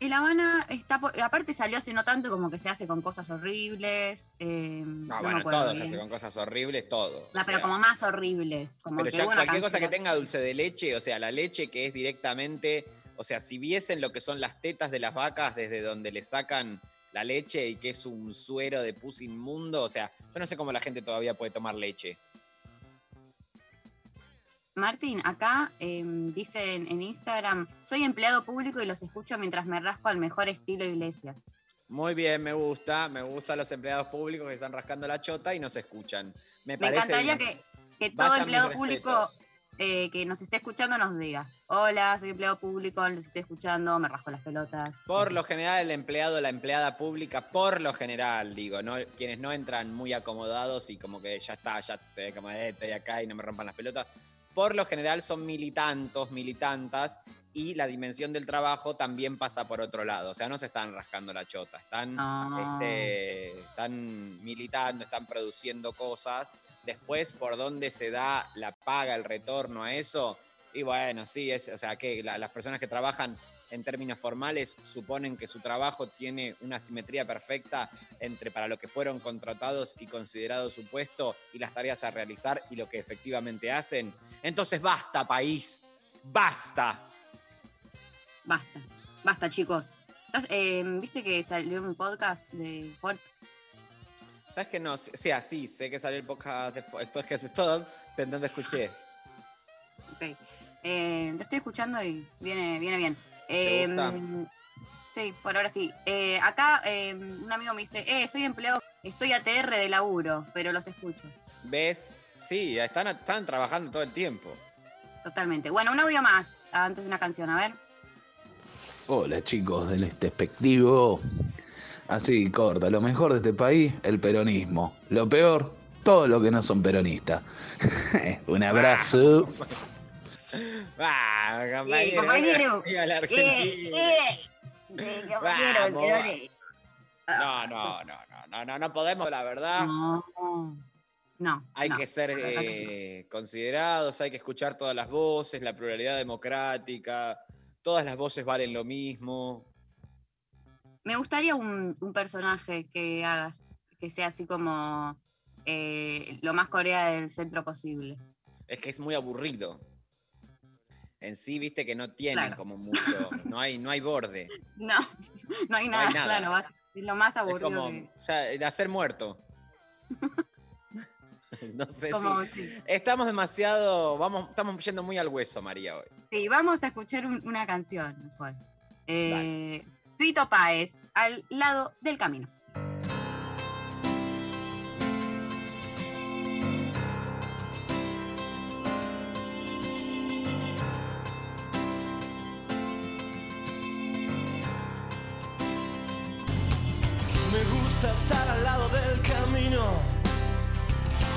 El Habana está. Aparte salió hace no tanto como que se hace con cosas horribles. eh, No, no bueno, todo se hace con cosas horribles, todo. No, pero sea, como más horribles. Como pero que ya cualquier cosa que tenga dulce de leche, o sea, la leche que es directamente, o sea, si viesen lo que son las tetas de las vacas desde donde le sacan la leche y que es un suero de pus inmundo, o sea, yo no sé cómo la gente todavía puede tomar leche. Martín, acá eh, dicen en Instagram: soy empleado público y los escucho mientras me rasco al mejor estilo Iglesias. Muy bien, me gusta, me gustan los empleados públicos que están rascando la chota y nos escuchan. Me, Me parece encantaría bien. que, que todo empleado público eh, que nos esté escuchando nos diga: Hola, soy empleado público, los estoy escuchando, me rasco las pelotas. Por lo general, el empleado, la empleada pública, por lo general, digo, no, quienes no entran muy acomodados y como que ya está, ya estoy, como, eh, estoy acá y no me rompan las pelotas, por lo general son militantos, militantas, y la dimensión del trabajo también pasa por otro lado. O sea, no se están rascando la chota, están, Ah. este, están militando, están produciendo cosas. Después, por dónde se da la paga, el retorno a eso, y bueno, sí, es, o sea, que la- las personas que trabajan en términos formales suponen que su trabajo tiene una simetría perfecta entre para lo que fueron contratados y considerado su puesto y las tareas a realizar y lo que efectivamente hacen. Entonces basta, país, basta. Basta, basta, chicos. Entonces, eh, ¿Viste que salió un podcast de Ford? ¿Sabes que no? O sea, sí, sé que salió el podcast de, el podcast de todos, pero no escuché. Ok. Eh, lo estoy escuchando y viene, viene bien. ¿Te Eh, gusta? sí, por ahora sí. Eh, acá eh, un amigo me dice, eh, soy empleado, estoy ATR de laburo, pero los escucho. ¿Ves? Sí, están, están trabajando todo el tiempo. Totalmente. Bueno, un audio más antes de una canción, a ver. Hola chicos del espectivo. Así corta, lo mejor de este país, el peronismo. Lo peor, todo lo que no son peronistas. Un abrazo. ¡Ah, Eh, compañero. ¡Viva la Eh, Argentina! eh, eh, compañero. Perone. No, no, no, no, no, no, no podemos, la verdad. No, no. Hay no, que ser eh, considerados, hay que escuchar todas las voces, la pluralidad democrática, todas las voces valen lo mismo. Me gustaría un, un personaje que hagas, que sea así como eh, lo más Corea del centro posible. Es que es muy aburrido. En sí, viste que no tienen Claro. como mucho, no hay, no hay borde. No, no hay No nada, hay nada. claro, vas- es lo más Es aburrido como, que. o sea, el hacer muerto. no sé Como- si. Estamos demasiado. Vamos, estamos yendo muy al hueso, María, hoy. Sí, vamos a escuchar un- una canción mejor. Eh, Fito Páez, al lado del camino.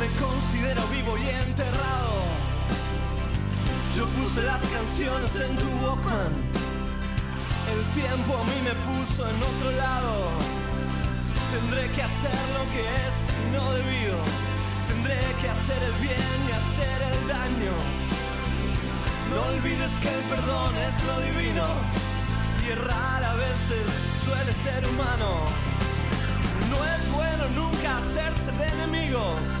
Me considero vivo y enterrado. Yo puse las canciones en tu Walkman. El tiempo a mí me puso en otro lado. Tendré que hacer lo que es no debido. Tendré que hacer el bien y hacer el daño. No olvides que el perdón es lo divino y errar a veces suele ser humano. No es bueno nunca hacerse de enemigos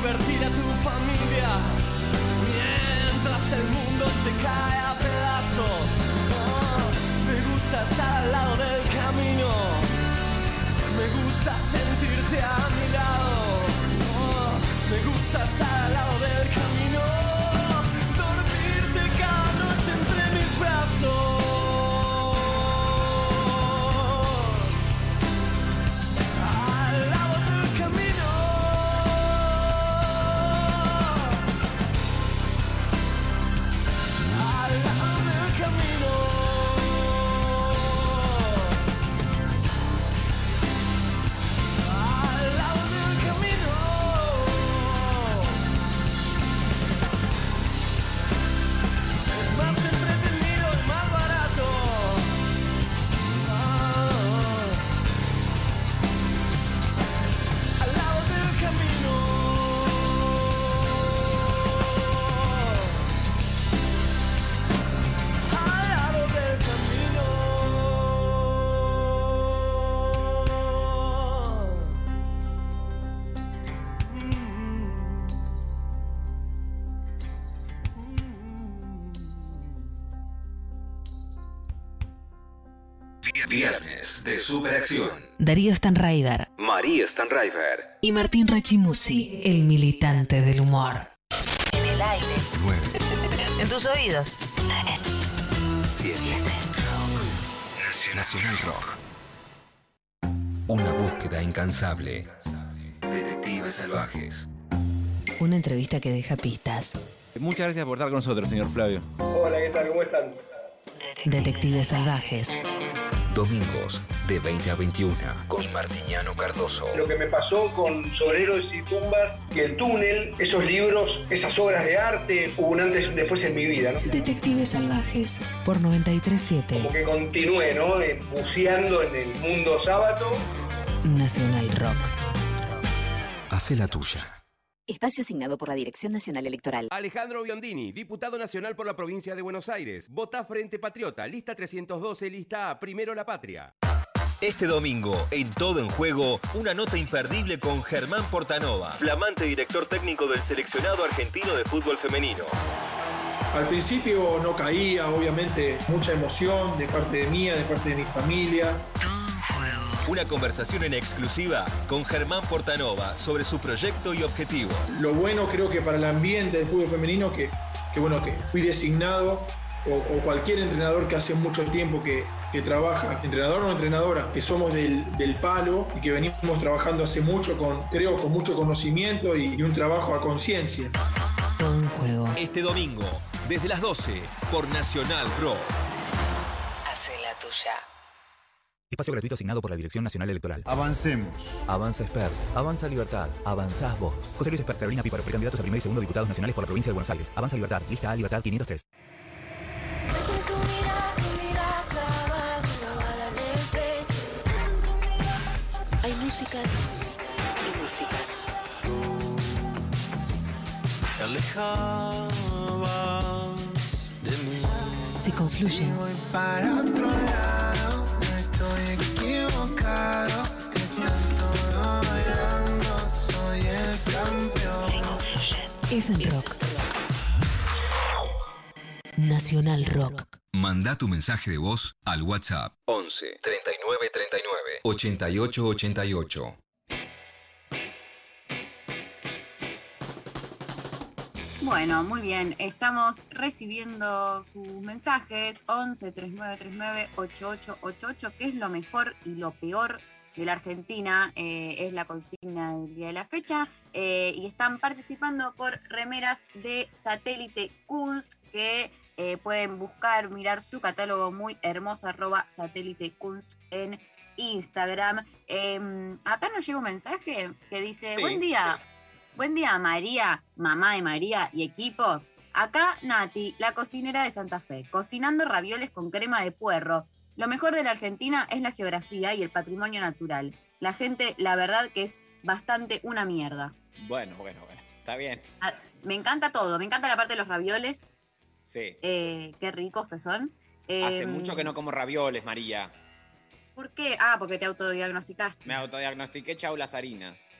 divertir a tu familia mientras el mundo se cae a pedazos. Oh, me gusta estar al lado del camino. Me gusta sentirte a mi lado. Oh, me gusta estar Superacción. Darío Stanraiver María Stanraiver. y Martín Rachimusi, el militante del humor. En el aire. 9, En tus oídos. 7. Nacional Rock. Una búsqueda incansable. Detectives salvajes. Una entrevista que deja pistas. Muchas gracias por estar con nosotros, señor Flavio. Hola, ¿qué tal? ¿Cómo están? Detectives salvajes. Domingos de 20 a 21 con Martiniano Cardoso. Lo que me pasó con Sobreros y Tumbas y El Túnel, esos libros, esas obras de arte, hubo un antes y un después en mi vida, ¿no? Detectives salvajes por 937 Como que continué, ¿no? Eh, Buceando en el mundo sábado. Nacional Rock. Hace la tuya. Espacio asignado por la Dirección Nacional Electoral. Alejandro Biondini, diputado nacional por la provincia de Buenos Aires. Vota Frente Patriota, lista 312, lista A, primero la patria. Este domingo, en Todo en Juego, una nota imperdible con Germán Portanova, flamante director técnico del seleccionado argentino de fútbol femenino. Al principio no caía, obviamente, mucha emoción de parte de mía, de parte de mi familia. Una conversación en exclusiva con Germán Portanova sobre su proyecto y objetivo. Lo bueno creo que para el ambiente del fútbol femenino, que, que bueno, que fui designado, o, o cualquier entrenador que hace mucho tiempo que, que trabaja, entrenador o entrenadora, que somos del, del palo y que venimos trabajando hace mucho, con, creo, con mucho conocimiento y, y un trabajo a conciencia. Todo en juego. Este domingo, desde las 12, por Nacional Rock. Hace la tuya. Espacio gratuito asignado por la Dirección Nacional Electoral. Avancemos. Avanza Expert. Avanza Libertad. Avanzás vos. José Luis Expert, Carolina Píparo, precandidatos a primer y segundo diputados nacionales por la provincia de Buenos Aires. Avanza Libertad. Lista A, Libertad 503. Hay músicas y músicas. Te alejabas de mí. Se confluyen. Y voy para otro lado, Es en rock. Nacional Rock. Manda tu mensaje de voz al WhatsApp 11 39 39 88 88. Bueno, muy bien. Estamos recibiendo sus mensajes 11 39 39 8888, que es lo mejor y lo peor de la Argentina, eh, es la consigna del día de la fecha. eh, y están participando por remeras de satélite Kunst, que eh, pueden buscar, mirar su catálogo muy hermoso, arroba satélite Kunst en Instagram. Eh, acá nos llega un mensaje que dice: Sí. Buen día. Buen día, María, mamá de María y equipo. Acá Nati, la cocinera de Santa Fe, cocinando ravioles con crema de puerro. Lo mejor de la Argentina es la geografía y el patrimonio natural. La gente, la verdad que es bastante una mierda. Bueno, bueno, bueno. Está bien. Ah, Me encanta todo, me encanta la parte de los ravioles, Sí. eh, qué ricos que son. Hace Eh, mucho que no como ravioles, María. ¿Por qué? Ah, porque te autodiagnosticaste. Me autodiagnostiqué, chau las harinas.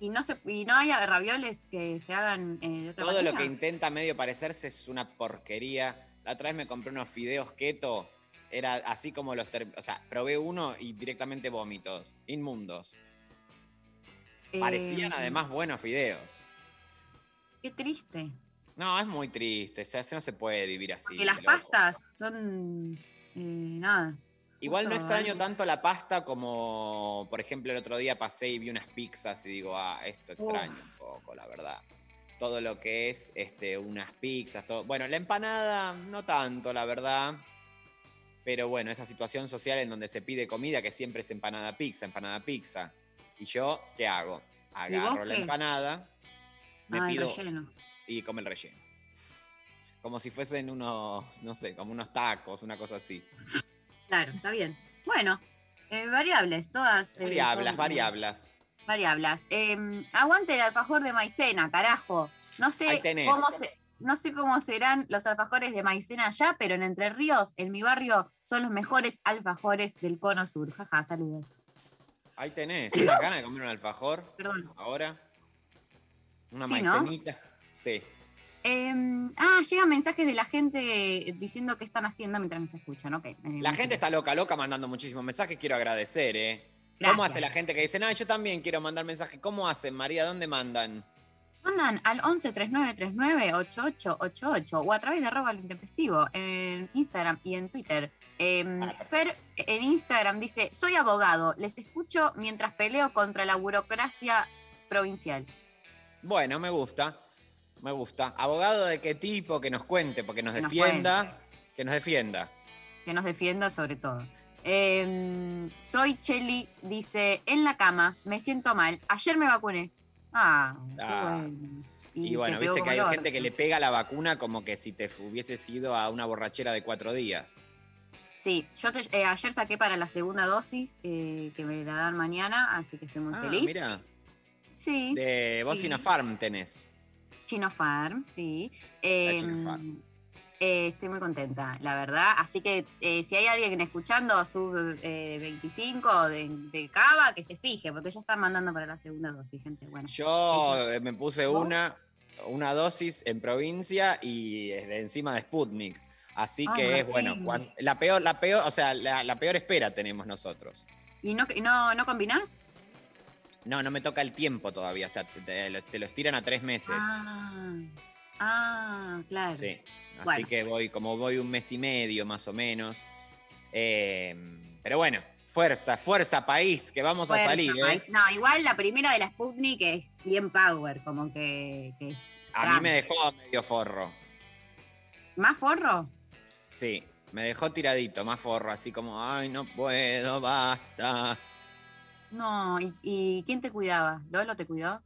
¿Y no, se, y no hay ravioles que se hagan eh, de otra Todo manera? lo que intenta medio parecerse es una porquería. La otra vez me compré unos fideos keto. Era así como los... O sea, probé uno y directamente vómitos. Inmundos. Parecían Eh, además buenos fideos. Qué triste. No, es muy triste. O sea, no se puede vivir así. Porque las loco. pastas son. eh, nada. Igual no extraño tanto la pasta como, por ejemplo, el otro día pasé y vi unas pizzas y digo, ah, esto extraño Uf. un poco, la verdad. Todo lo que es este, unas pizzas, todo. Bueno, la empanada, no tanto, la verdad. Pero bueno, esa situación social en donde se pide comida, que siempre es empanada pizza, empanada pizza. Y yo, ¿qué hago? ¿Y vos Agarro la empanada, me Ah, pido relleno. y come el relleno. Como si fuesen unos, no sé, como unos tacos, una cosa así. Claro, está bien. Bueno, eh, variables, todas. eh, Variables, variables. Variables. Eh, aguante el alfajor de maicena, carajo. No sé cómo se- no sé cómo serán los alfajores de maicena allá, pero en Entre Ríos, en mi barrio, son los mejores alfajores del cono sur. Jaja, saludos. Ahí tenés. ¿Tienes ganas de comer un alfajor? Perdón. Ahora. Una Sí, ¿no? maicenita. Sí. Em, ah, llegan mensajes de la gente diciendo qué están haciendo mientras nos escuchan. Ok. eh, La gente está loca, loca mandando muchísimos mensajes. Quiero agradecer, ¿eh? ¿Cómo hace la gente que dice, no, yo también quiero mandar mensajes? ¿Cómo hacen, María? ¿Dónde mandan? Mandan al 11 3939 8888 o a través de arroba lo intempestivo en Instagram y en Twitter. Em, Fer en Instagram dice: Soy abogado, les escucho mientras peleo contra la burocracia provincial. Bueno, me gusta. Me gusta. ¿Abogado de qué tipo? Que nos cuente, porque nos Que nos defienda. Que nos defienda. Que nos defienda sobre todo. Em, soy Cheli, dice: En la cama, me siento mal. Ayer me vacuné. Ah, qué Ah. bueno. Y, bueno, viste que hay gente que le pega la vacuna como que si te hubieses ido a una borrachera de cuatro días. Sí, yo te- eh, ayer saqué para la segunda dosis, eh, que me la dan mañana, así que estoy muy Ah, feliz. mira. Sí. De sí. Bocina Farm tenés. Chino Farm, sí. La Eh, Chino Farm. eh, estoy muy contenta, la verdad. Así que eh, si hay alguien escuchando sub eh, 25 de, de Cava, que se fije, porque ya están mandando para la segunda dosis, gente. Bueno, Yo eso. eh, me puse ¿Vos? una, una dosis en provincia y de encima de Sputnik. Así Ah, que es bueno, la peor, la peor, o sea, la, la peor espera tenemos nosotros. ¿Y no, no, no combinás? No, no me toca el tiempo todavía, o sea, te, te lo- te los tiran a tres meses. Ah, ah, claro. Sí. Así Bueno. que voy, como voy un mes y medio más o menos. Eh, pero bueno, fuerza, fuerza país, que vamos Fuerza, a salir, ¿eh? No, igual la primera de la Sputnik es bien power, como que... que A mí me dejó medio forro. ¿Más forro? Sí, me dejó tiradito, más forro, así como, ay, no puedo, basta. No, ¿y, y quién te cuidaba? ¿Lolo te cuidó?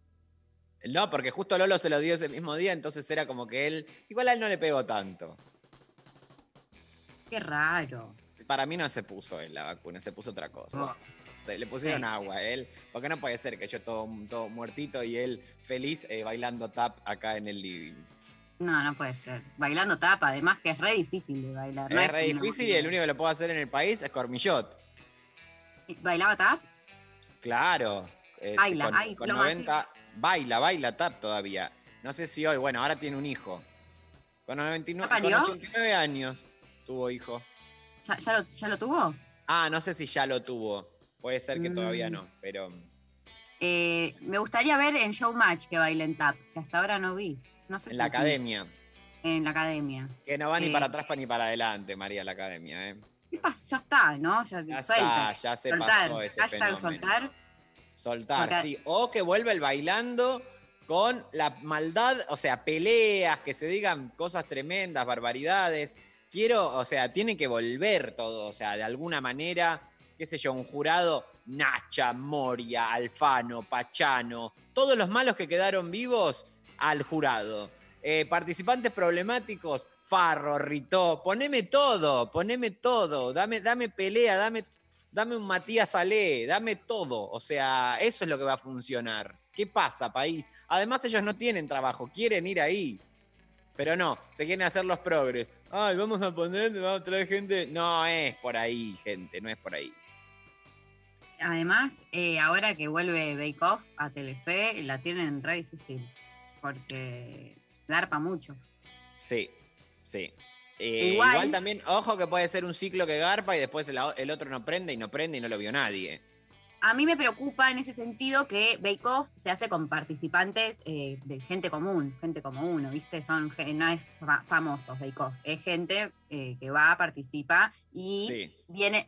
No, porque justo Lolo se lo dio ese mismo día, entonces era como que él, igual a él no le pegó tanto. Qué raro. Para mí no se puso en la vacuna, se puso otra cosa. Oh. Se le pusieron Sí. agua a él, porque no puede ser que yo todo, todo muertito y él feliz eh, bailando tap acá en el living. No, no puede ser. Bailando tapa, además que es re difícil de bailar. no es re difícil y el único que lo puedo hacer en el país es Cormillot. ¿Bailaba tap? Claro. eh, Baila, con, ay, con lo 90, baila, baila tap todavía. No sé si hoy, bueno, ahora tiene un hijo. Con, 99, ¿Ya con parió? 89 años tuvo hijo. ¿Ya, ya lo, ya lo tuvo? Ah, no sé si ya lo tuvo. Puede ser que todavía Mm. no, pero Eh, me gustaría ver en Showmatch que bailen tap, que hasta ahora no vi. No sé en si la academia. En la academia. Que no va ni Eh. para atrás pa- ni para adelante, María, la academia, ¿eh? Ya está, ¿no? Ya, Ya suelta. está, ya se soltar. pasó ese Hashtag fenómeno. soltar. Soltar, Porque- sí. O que vuelva el bailando con la maldad, o sea, peleas, que se digan cosas tremendas, barbaridades. Quiero, o sea, tiene que volver todo, o sea, de alguna manera, qué sé yo, un jurado, Nacha, Moria, Alfano, Pachano, todos los malos que quedaron vivos al jurado. Eh, participantes problemáticos, Farro, Ritó, poneme todo, poneme todo, dame, dame pelea, dame, dame un Matías Ale, dame todo. O sea, eso es lo que va a funcionar. ¿Qué pasa, país? Además, ellos no tienen trabajo, quieren ir ahí. Pero no, se quieren hacer los progres. Ay, vamos a poner, vamos a traer gente. No es por ahí, gente, no es por ahí. Además, eh, ahora que vuelve Bake Off a Telefe, la tienen re difícil. Porque garpa mucho. Sí, sí. Eh, Igual- igual... también, ojo que puede ser un ciclo que garpa y después el, el otro no prende y no prende y no lo vio nadie. A mí me preocupa en ese sentido que Bake Off se hace con participantes eh, de gente común, gente como uno, ¿viste? Son, no es fa- famosos Bake Off, es gente eh, que va, participa y Sí. viene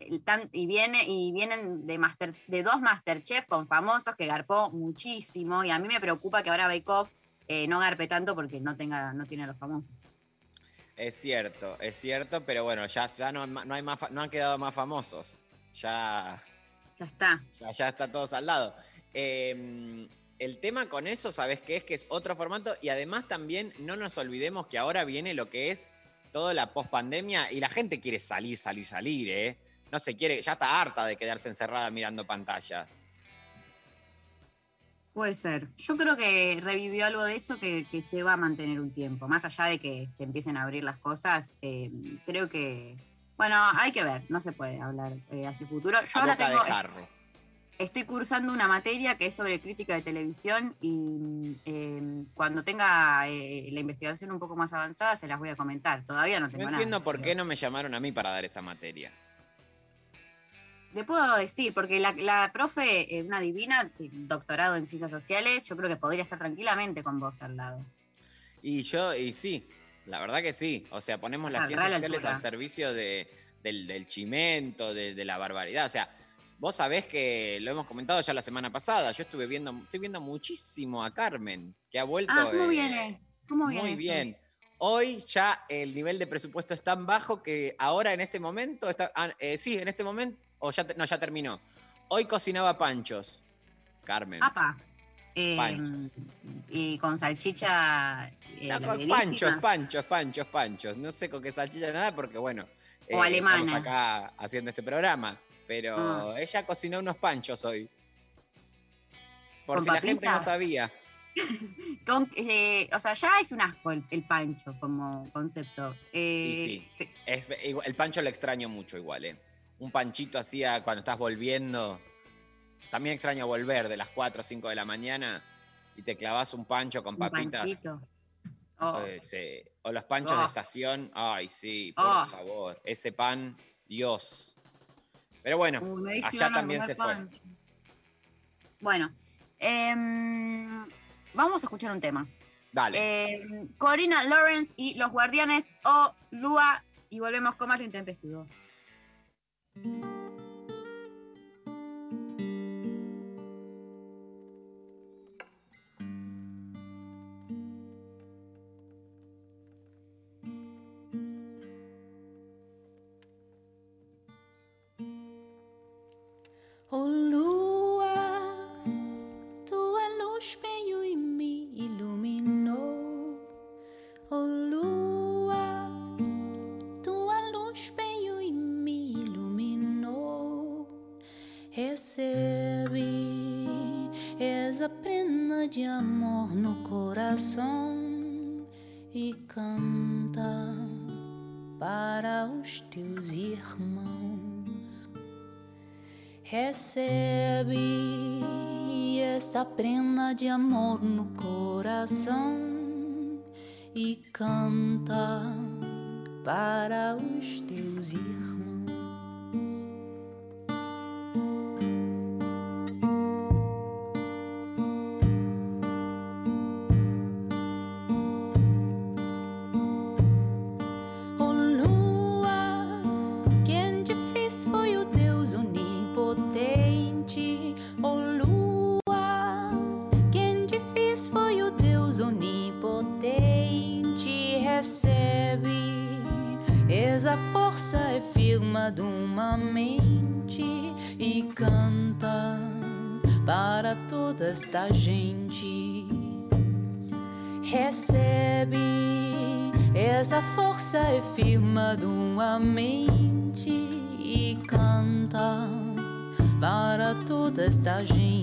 y viene y vienen de master de dos Masterchef con famosos que garpó muchísimo y a mí me preocupa que ahora Bake Off eh, no garpe tanto porque no tenga no tiene a los famosos. Es cierto, es cierto, pero bueno, ya, ya no, no hay más, no han quedado más famosos. Ya, Ya está. ya, ya está todo saldado. Eh, el tema con eso, ¿sabes qué es? Que es otro formato y además también no nos olvidemos que ahora viene lo que es toda la pospandemia y la gente quiere salir, salir, salir, ¿eh? No se quiere, ya está harta de quedarse encerrada mirando pantallas. Puede ser. Yo creo que revivió algo de eso que, que se va a mantener un tiempo. Más allá de que se empiecen a abrir las cosas, eh, creo que. Bueno, hay que ver, no se puede hablar eh, hacia futuro. Yo A ahora tengo. estoy cursando una materia que es sobre crítica de televisión y eh, cuando tenga eh, la investigación un poco más avanzada se las voy a comentar. Todavía no tengo No nada. entiendo por qué no me llamaron a mí para dar esa materia. Le puedo decir, porque la, la profe, eh, una divina, doctorado en ciencias sociales, yo creo que podría estar tranquilamente con vos al lado. Y yo, y sí, la verdad que sí. O sea, ponemos las Ah, ciencias sociales al servicio de- del, del chimento, de, de la barbaridad. O sea, vos sabés que lo hemos comentado ya la semana pasada. Yo estuve viendo, estoy viendo muchísimo a Carmen, que ha vuelto. Ah, ¿cómo eh, viene? ¿Cómo viene Muy eso? bien. Hoy ya el nivel de presupuesto es tan bajo que ahora en este momento está. ah, eh, sí, en este momento. O ya no, ya terminó. Hoy cocinaba panchos. Carmen. Apa. Eh, Panchos. y con salchicha. eh, No, con panchos, panchos, panchos, panchos. No sé con qué salchicha nada porque, bueno. eh, O alemanas. Estamos acá haciendo este programa. Pero Ah. ella cocinó unos panchos hoy. Por ¿Con si la gente no sabía. Con- eh, o sea, ya es un asco el, el pancho como concepto. Y Eh, sí. Es- el pancho lo extraño mucho igual, ¿eh? Un panchito así a- cuando estás volviendo. También extraño volver de las 4 o 5 de la mañana y te clavas un pancho con un papitas. panchito. Oh, Eh, sí. O los panchos de Oh. estación. Ay, sí, por Oh. favor. Ese pan, Dios. Pero bueno, Uy, allá también se fue. Bueno, em, vamos a escuchar un tema. Dale. Em, Corina Lawrence y los guardianes o Lua y volvemos con más lo intempestivo. Oh essa prenda de amor no coração e canta para os teus irmãos. Força é firma de uma mente e canta para toda esta gente.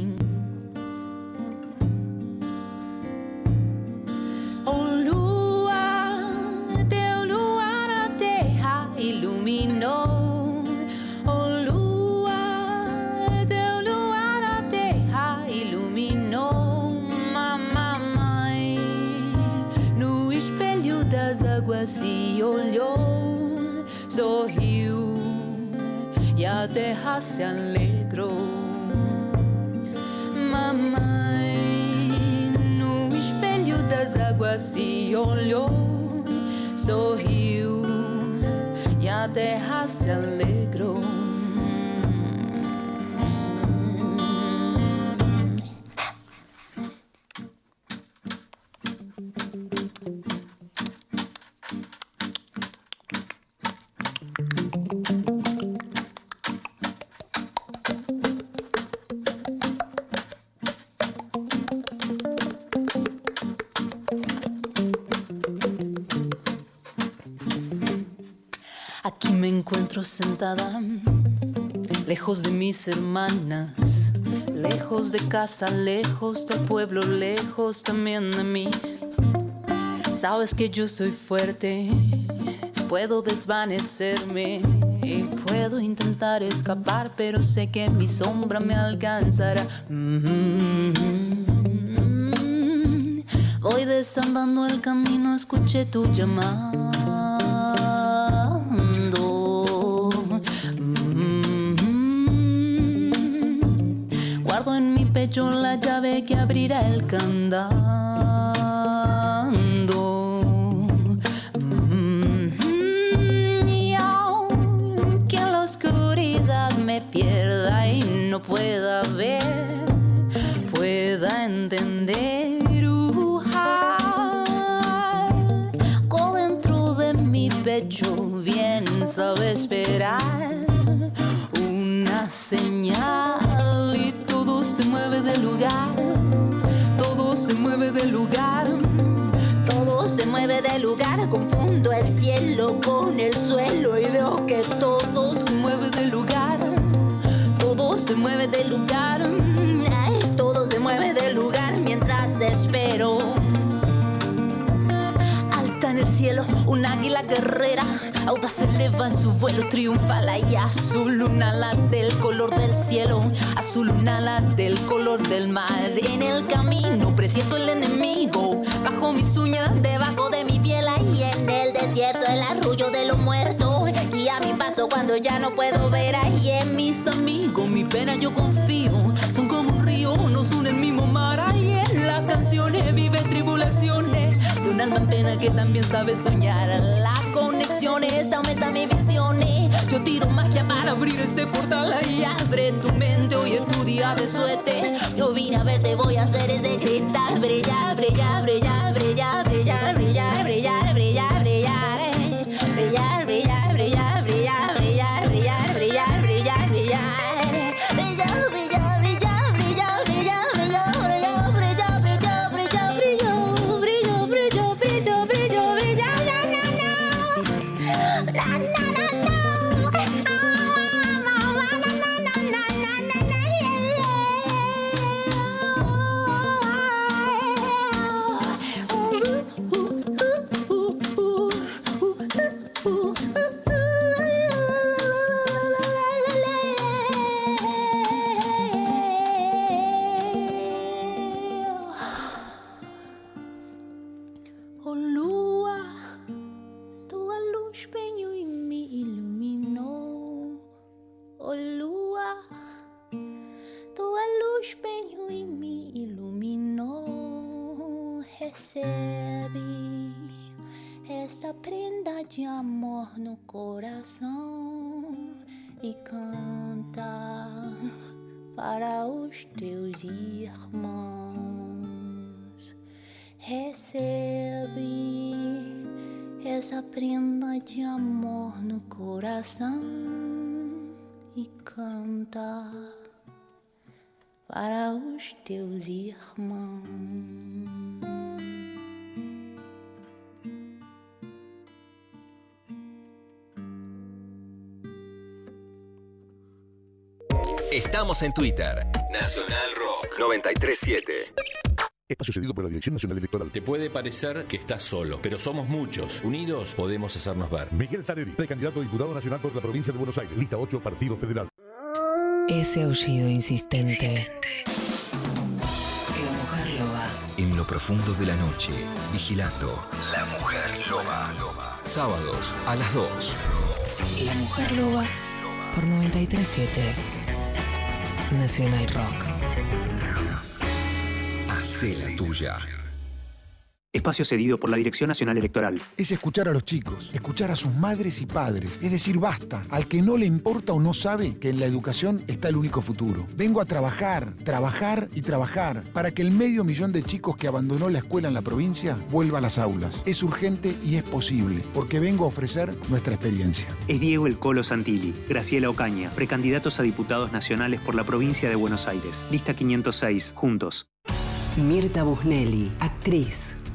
Sentada, lejos de mis hermanas, lejos de casa, lejos del pueblo, lejos también de mí. Sabes que yo soy fuerte, puedo desvanecerme Y puedo intentar escapar, pero sé que mi sombra me alcanzará. Mm-hmm. Voy desandando el camino, escuché tu llamado. La llave que abrirá el candado. Del lugar. Todo se mueve de lugar, confundo el cielo con el suelo y veo que todo se mueve del lugar. Todo se mueve del lugar. Ay, todo se mueve del lugar mientras espero. Alta en el cielo, un águila guerrera. Audaz eleva en su vuelo triunfal y azul un ala del color del cielo, azul un ala del color del mar. En el camino presiento el enemigo, bajo mis uñas, Debajo de mi piel y en el desierto el arrullo de los muertos. Guía mi paso cuando ya no puedo ver ahí en mis amigos, mi pena yo confío, son como un río, nos une el mismo mar. Ahí en las canciones vive tribulaciones de un alma en pena que también sabe soñar. Las emociones, aumenta mis visiones. Eh. Yo tiro magia para abrir ese portal y abre tu mente. Hoy es tu día de suerte. Yo vine a verte, voy a hacer ese gritar, brillar, brillar, brillar, brillar, brillar, brillar, brillar. Recebe essa prenda de amor no coração e canta para os teus irmãos. Recebe essa prenda de amor no coração e canta para os teus irmãos. Estamos en Twitter. Nacional Rock 937. Espacio cedido por la Dirección Nacional Electoral. Te puede parecer que estás solo, pero somos muchos. Unidos podemos hacernos ver. Miguel Zaneri, precandidato a diputado nacional por la provincia de Buenos Aires. Lista 8, Partido Federal. Ese aullido insistente. La mujer loba. En lo profundo de la noche, vigilando. La mujer loba. Sábados a las 2. La mujer loba por 937 Nacional Rock. Hacé la tuya. Espacio cedido por la Dirección Nacional Electoral. Es escuchar a los chicos, escuchar a sus madres y padres. Es decir, basta. Al que no le importa o no sabe que en la educación está el único futuro. Vengo a trabajar, trabajar y trabajar para que el medio millón de chicos que abandonó la escuela en la provincia vuelva a las aulas. Es urgente y es posible, porque vengo a ofrecer nuestra experiencia. Es Diego El Colo Santilli, Graciela Ocaña, precandidatos a diputados nacionales por la provincia de Buenos Aires. Lista 506, juntos. Mirta Busnelli, actriz.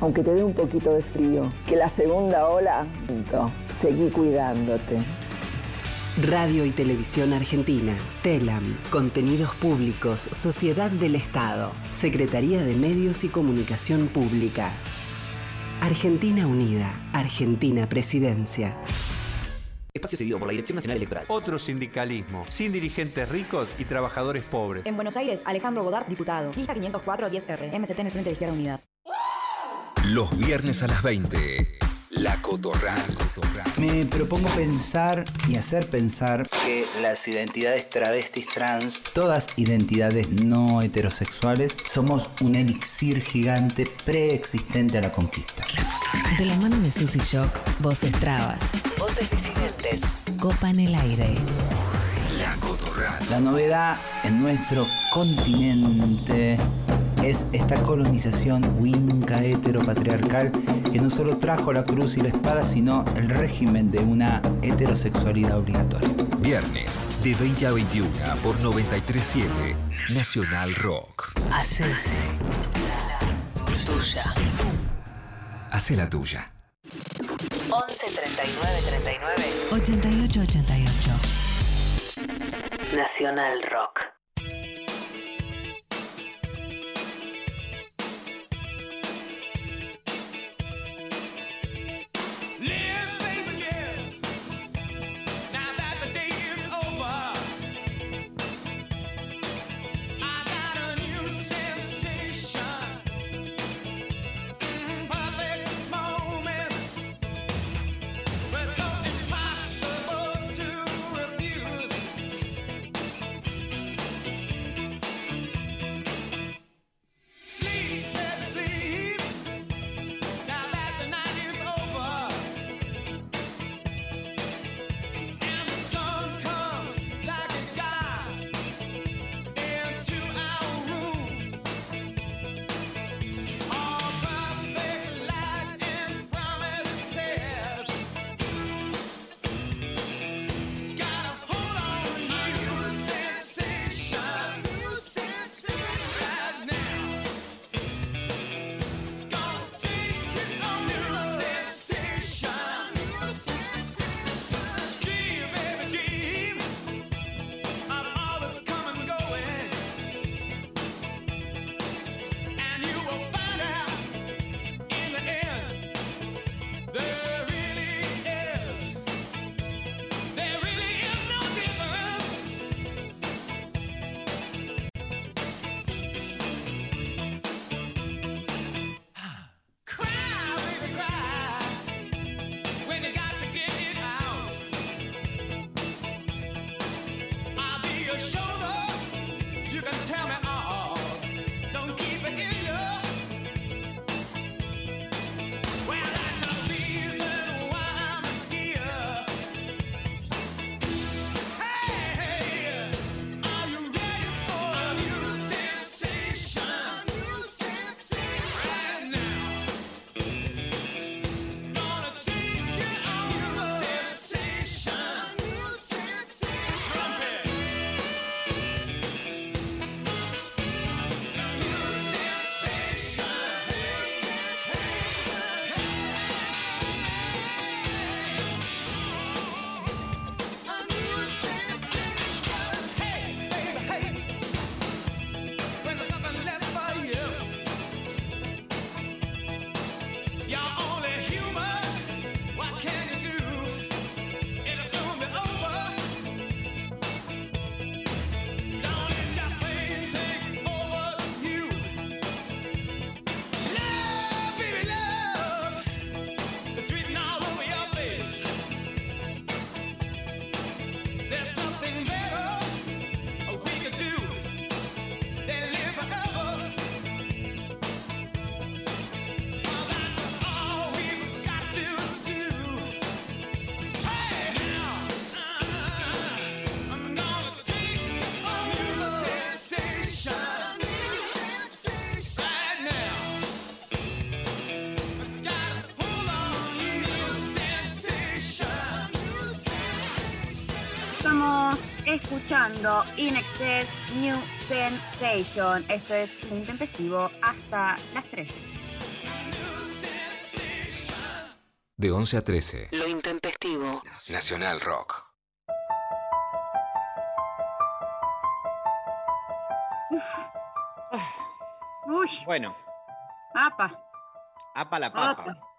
aunque te dé un poquito de frío. Que la segunda ola, seguí cuidándote. Radio y Televisión Argentina, TELAM, Contenidos Públicos, Sociedad del Estado, Secretaría de Medios y Comunicación Pública. Argentina Unida, Argentina Presidencia. Espacio cedido por la Dirección Nacional Electoral. Otro sindicalismo, sin dirigentes ricos y trabajadores pobres. En Buenos Aires, Alejandro Godard, diputado. Lista 504-10R, MCT en el Frente de Izquierda Unidad. Los viernes a las 20. La Cotorral. Me propongo pensar y hacer pensar que las identidades travestis trans, todas identidades no heterosexuales, somos un elixir gigante preexistente a la conquista. De la mano de Susy Shock, voces trabas, voces disidentes, copa en el aire. La Cotorral. La novedad en nuestro continente es esta colonización winca heteropatriarcal que no solo trajo la cruz y la espada, sino el régimen de una heterosexualidad obligatoria. Viernes, de 20 a 21 por 937 Nacional Rock. Hace la tuya. Hace la tuya. 11 39 39 88 88. Nacional Rock. Escuchando In Excess New Sensation. Esto es intempestivo hasta las 13. De 11 a 13. Lo intempestivo. Nacional Rock. Uy, Bueno, apa. apa la papa. Apa.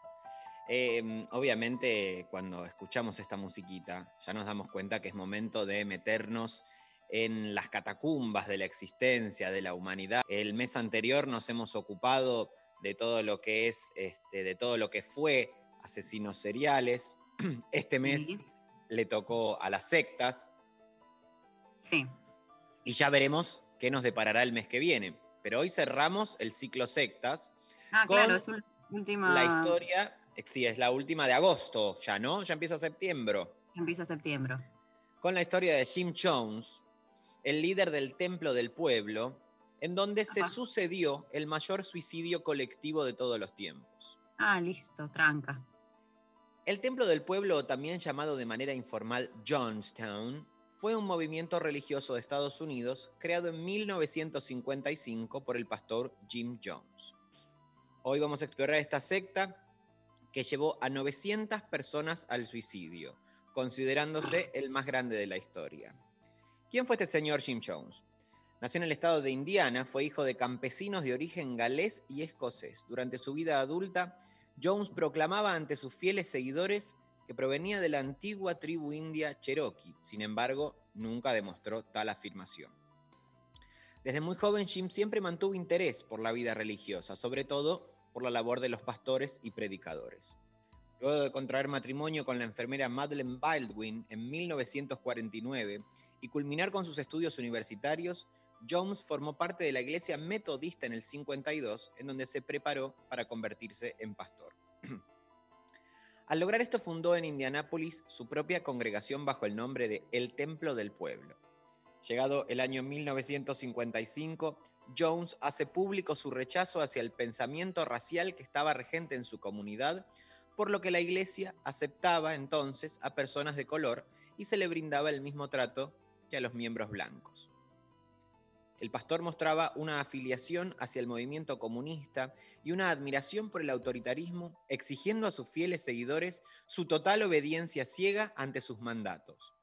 Eh, obviamente, cuando escuchamos esta musiquita, ya nos damos cuenta que es momento de meternos en las catacumbas de la existencia, de la humanidad. El mes anterior nos hemos ocupado de todo lo que es, este, de todo lo que fue asesinos seriales. Este mes le tocó a las sectas. Sí. Y ya veremos qué nos deparará el mes que viene. Pero hoy cerramos el ciclo sectas. Ah, con claro, es la última. La historia, sí, es la última de agosto, ya, ¿no? Ya empieza septiembre. Empieza septiembre. Con la historia de Jim Jones, el líder del Templo del Pueblo, en donde se sucedió el mayor suicidio colectivo de todos los tiempos. Ah, listo, tranca. El Templo del Pueblo, también llamado de manera informal Jonestown, fue un movimiento religioso de Estados Unidos creado en 1955 por el pastor Jim Jones. Hoy vamos a explorar esta secta que llevó a 900 personas al suicidio, considerándose el más grande de la historia. ¿Quién fue este señor Jim Jones? Nació en el estado de Indiana, fue hijo de campesinos de origen galés y escocés. Durante su vida adulta, Jones proclamaba ante sus fieles seguidores que provenía de la antigua tribu india Cherokee. Sin embargo, nunca demostró tal afirmación. Desde muy joven, Jim siempre mantuvo interés por la vida religiosa, sobre todo por la labor de los pastores y predicadores. Luego de contraer matrimonio con la enfermera Madeleine Baldwin en 1949 y culminar con sus estudios universitarios, Jones formó parte de la iglesia metodista en el 52, en donde se preparó para convertirse en pastor. Al lograr esto fundó en Indianápolis su propia congregación bajo el nombre de El Templo del Pueblo. Llegado el año 1955, Jones hace público su rechazo hacia el pensamiento racial que estaba regente en su comunidad, por lo que la iglesia aceptaba entonces a personas de color y se le brindaba el mismo trato que a los miembros blancos. El pastor mostraba una afiliación hacia el movimiento comunista y una admiración por el autoritarismo, exigiendo a sus fieles seguidores su total obediencia ciega ante sus mandatos.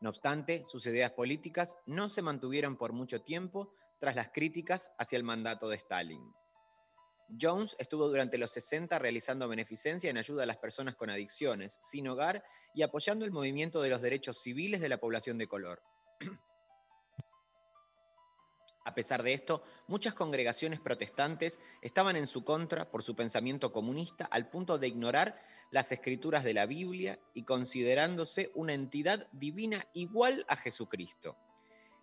No obstante, sus ideas políticas no se mantuvieron por mucho tiempo tras las críticas hacia el mandato de Stalin. Jones estuvo durante los 60 realizando beneficencia en ayuda a las personas con adicciones, sin hogar y apoyando el movimiento de los derechos civiles de la población de color. A pesar de esto, muchas congregaciones protestantes estaban en su contra por su pensamiento comunista al punto de ignorar las escrituras de la Biblia y considerándose una entidad divina igual a Jesucristo.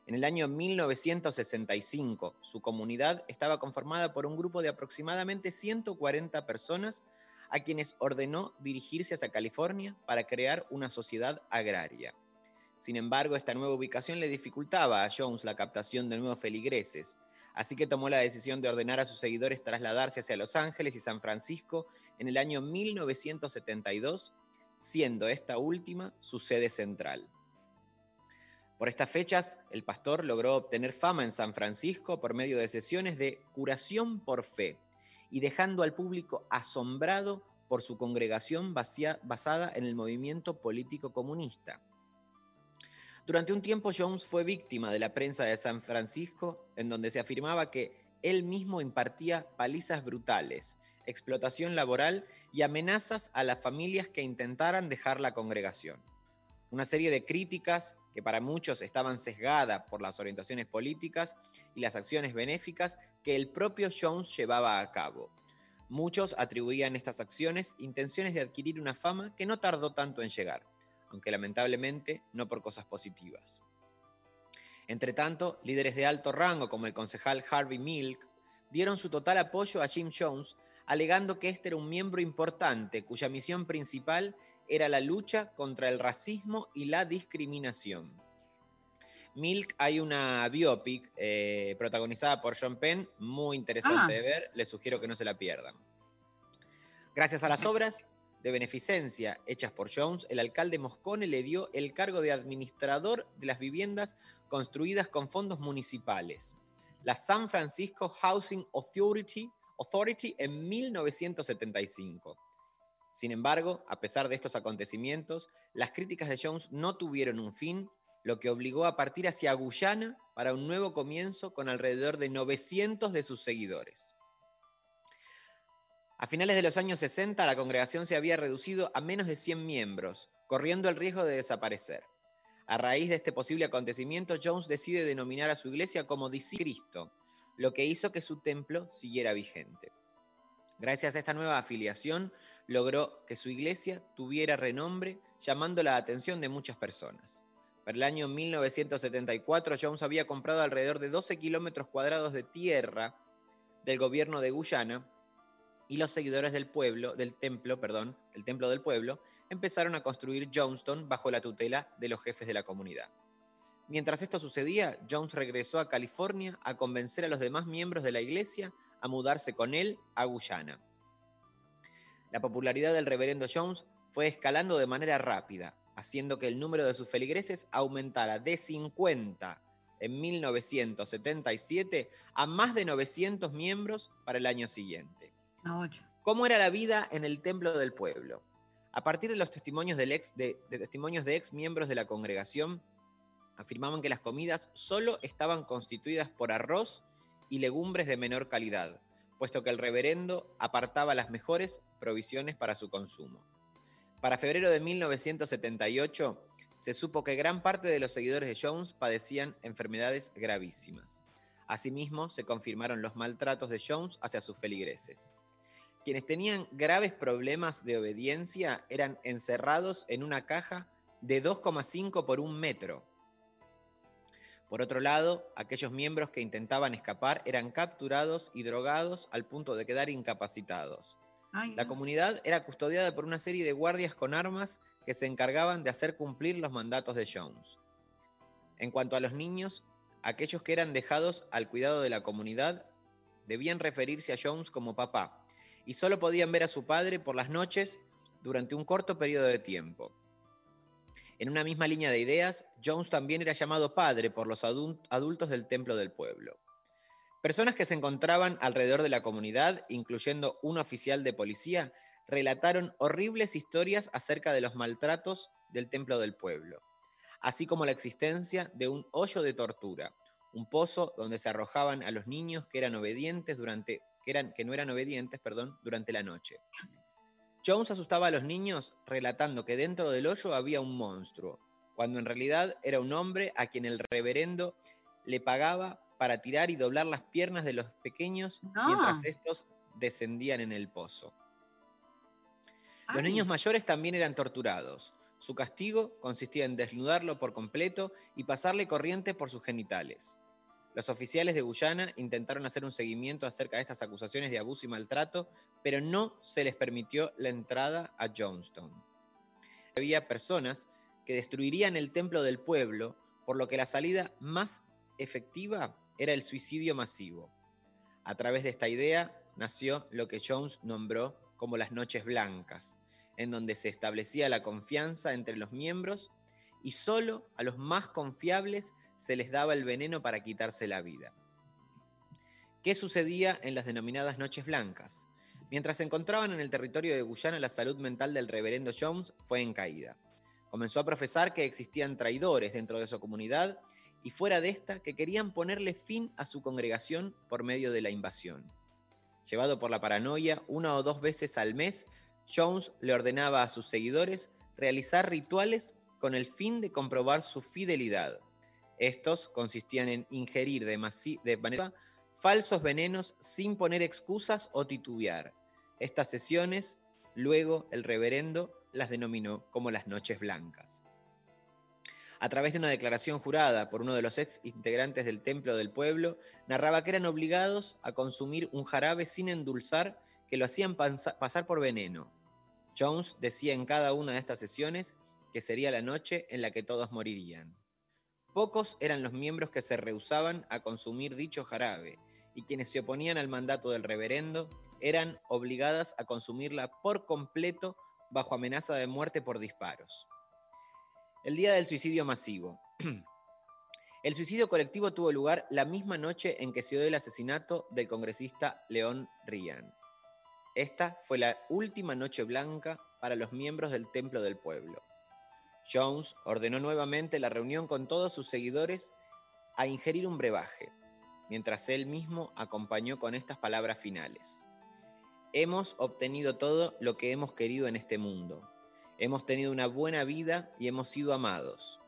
En el año 1965, su comunidad estaba conformada por un grupo de aproximadamente 140 personas a quienes ordenó dirigirse hacia California para crear una sociedad agraria. Sin embargo, esta nueva ubicación le dificultaba a Jones la captación de nuevos feligreses, así que tomó la decisión de ordenar a sus seguidores trasladarse hacia Los Ángeles y San Francisco en el año 1972, siendo esta última su sede central. Por estas fechas, el pastor logró obtener fama en San Francisco por medio de sesiones de curación por fe y dejando al público asombrado por su congregación basada en el movimiento político comunista. Durante un tiempo Jones fue víctima de la prensa de San Francisco, en donde se afirmaba que él mismo impartía palizas brutales, explotación laboral y amenazas a las familias que intentaran dejar la congregación. Una serie de críticas que para muchos estaban sesgadas por las orientaciones políticas y las acciones benéficas que el propio Jones llevaba a cabo. Muchos atribuían estas acciones intenciones de adquirir una fama que no tardó tanto en llegar aunque lamentablemente no por cosas positivas. Entre tanto, líderes de alto rango como el concejal Harvey Milk dieron su total apoyo a Jim Jones, alegando que este era un miembro importante cuya misión principal era la lucha contra el racismo y la discriminación. Milk hay una biopic eh, protagonizada por John Penn, muy interesante Ah. de ver, les sugiero que no se la pierdan. Gracias a las obras, de beneficencia hechas por Jones, el alcalde Moscone le dio el cargo de administrador de las viviendas construidas con fondos municipales. La San Francisco Housing Authority, Authority en 1975. Sin embargo, a pesar de estos acontecimientos, las críticas de Jones no tuvieron un fin, lo que obligó a partir hacia Guyana para un nuevo comienzo con alrededor de 900 de sus seguidores. A finales de los años 60, la congregación se había reducido a menos de 100 miembros, corriendo el riesgo de desaparecer. A raíz de este posible acontecimiento, Jones decide denominar a su iglesia como Cristo, lo que hizo que su templo siguiera vigente. Gracias a esta nueva afiliación, logró que su iglesia tuviera renombre, llamando la atención de muchas personas. Para el año 1974, Jones había comprado alrededor de 12 kilómetros cuadrados de tierra del gobierno de Guyana y los seguidores del pueblo, del templo, perdón, del templo del pueblo, empezaron a construir Johnston bajo la tutela de los jefes de la comunidad. Mientras esto sucedía, Jones regresó a California a convencer a los demás miembros de la iglesia a mudarse con él a Guyana. La popularidad del reverendo Jones fue escalando de manera rápida, haciendo que el número de sus feligreses aumentara de 50 en 1977 a más de 900 miembros para el año siguiente. ¿Cómo era la vida en el templo del pueblo? A partir de los testimonios, del ex, de, de testimonios de ex miembros de la congregación, afirmaban que las comidas solo estaban constituidas por arroz y legumbres de menor calidad, puesto que el reverendo apartaba las mejores provisiones para su consumo. Para febrero de 1978, se supo que gran parte de los seguidores de Jones padecían enfermedades gravísimas. Asimismo, se confirmaron los maltratos de Jones hacia sus feligreses. Quienes tenían graves problemas de obediencia eran encerrados en una caja de 2,5 por un metro. Por otro lado, aquellos miembros que intentaban escapar eran capturados y drogados al punto de quedar incapacitados. La comunidad era custodiada por una serie de guardias con armas que se encargaban de hacer cumplir los mandatos de Jones. En cuanto a los niños, aquellos que eran dejados al cuidado de la comunidad debían referirse a Jones como papá, y solo podían ver a su padre por las noches durante un corto periodo de tiempo. En una misma línea de ideas, Jones también era llamado padre por los adultos del templo del pueblo. Personas que se encontraban alrededor de la comunidad, incluyendo un oficial de policía, relataron horribles historias acerca de los maltratos del templo del pueblo, así como la existencia de un hoyo de tortura, un pozo donde se arrojaban a los niños que eran obedientes durante que, que no eran obedientes, perdón, durante la noche. Jones asustaba a los niños relatando que dentro del hoyo había un monstruo, cuando en realidad era un hombre a quien el reverendo le pagaba para tirar y doblar las piernas de los pequeños mientras estos descendían en el pozo. Los niños mayores también eran torturados. Su castigo consistía en desnudarlo por completo y pasarle corriente por sus genitales. Los oficiales de Guyana intentaron hacer un seguimiento acerca de estas acusaciones de abuso y maltrato, pero no se les permitió la entrada a Johnstown. Había personas que destruirían el templo del pueblo, por lo que la salida más efectiva era el suicidio masivo. A través de esta idea nació lo que Jones nombró como las noches blancas, en donde se establecía la confianza entre los miembros y solo a los más confiables se les daba el veneno para quitarse la vida. ¿Qué sucedía en las denominadas noches blancas? Mientras se encontraban en el territorio de Guyana, la salud mental del reverendo Jones fue en caída. Comenzó a profesar que existían traidores dentro de su comunidad y fuera de esta que querían ponerle fin a su congregación por medio de la invasión. Llevado por la paranoia, una o dos veces al mes, Jones le ordenaba a sus seguidores realizar rituales con el fin de comprobar su fidelidad. Estos consistían en ingerir de, de manera falsos venenos sin poner excusas o titubear. Estas sesiones, luego el reverendo las denominó como las noches blancas. A través de una declaración jurada por uno de los ex integrantes del Templo del Pueblo, narraba que eran obligados a consumir un jarabe sin endulzar que lo hacían pasar por veneno. Jones decía en cada una de estas sesiones que sería la noche en la que todos morirían. Pocos eran los miembros que se rehusaban a consumir dicho jarabe, y quienes se oponían al mandato del reverendo eran obligadas a consumirla por completo bajo amenaza de muerte por disparos. El día del suicidio masivo. El suicidio colectivo tuvo lugar la misma noche en que se dio el asesinato del congresista León Ryan. Esta fue la última noche blanca para los miembros del Templo del Pueblo. Jones ordenó nuevamente la reunión con todos sus seguidores a ingerir un brebaje, mientras él mismo acompañó con estas palabras finales. Hemos obtenido todo lo que hemos querido en este mundo. Hemos tenido una buena vida y hemos sido amados.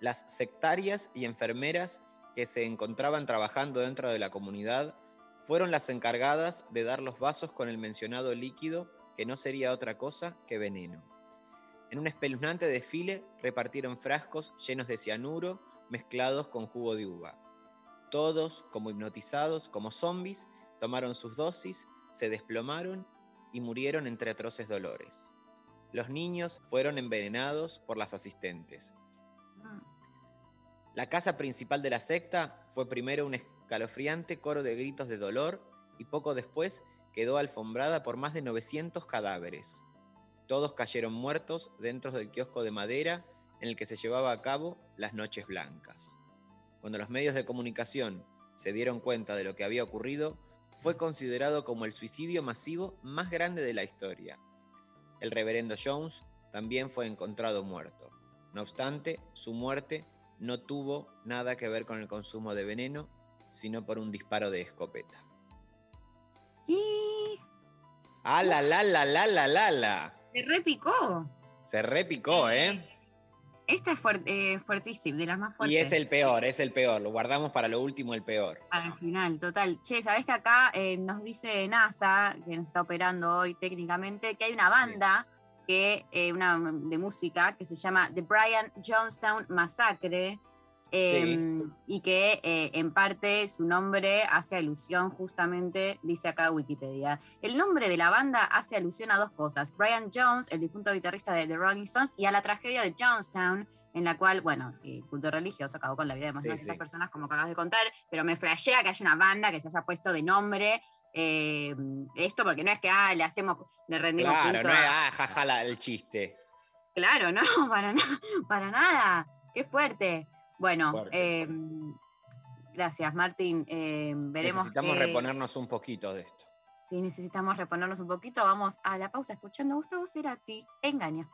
Las sectarias y enfermeras que se encontraban trabajando dentro de la comunidad fueron las encargadas de dar los vasos con el mencionado líquido que no sería otra cosa que veneno. En un espeluznante desfile repartieron frascos llenos de cianuro mezclados con jugo de uva. Todos, como hipnotizados, como zombies, tomaron sus dosis, se desplomaron y murieron entre atroces dolores. Los niños fueron envenenados por las asistentes. La casa principal de la secta fue primero un escalofriante coro de gritos de dolor y poco después quedó alfombrada por más de 900 cadáveres. Todos cayeron muertos dentro del kiosco de madera en el que se llevaba a cabo las noches blancas. Cuando los medios de comunicación se dieron cuenta de lo que había ocurrido, fue considerado como el suicidio masivo más grande de la historia. El reverendo Jones también fue encontrado muerto. No obstante, su muerte no tuvo nada que ver con el consumo de veneno, sino por un disparo de escopeta. Y ¡Ah, la, la, la, la, la, la, la! Se repicó. Se repicó, ¿eh? Esta es fuert- eh, fuertísima, de las más fuertes. Y es el peor, es el peor. Lo guardamos para lo último, el peor. Al final, total. Che, ¿sabés que acá eh, nos dice NASA, que nos está operando hoy técnicamente, que hay una banda que, eh, una, de música que se llama The Brian Jonestown Massacre? Eh, Y que eh, en parte su nombre hace alusión justamente, dice acá Wikipedia. El nombre de la banda hace alusión a dos cosas. Brian Jones, el difunto guitarrista de The Rolling Stones, y a la tragedia de Jonestown, en la cual, bueno, el culto religioso acabó con la vida de más Sí, de 900 sí. personas, como acabas de contar, pero me flashea que haya una banda que se haya puesto de nombre eh, esto, porque no es que ah, le hacemos, le rendimos Claro, no es, ah, jaja, la- el chiste. Claro, no, para, na- para nada. Qué fuerte. Bueno, eh, gracias, Martín. Eh, veremos. Necesitamos qué- reponernos un poquito de esto. Si necesitamos reponernos un poquito, vamos a la pausa escuchando a Gustavo Cerati. Engaña.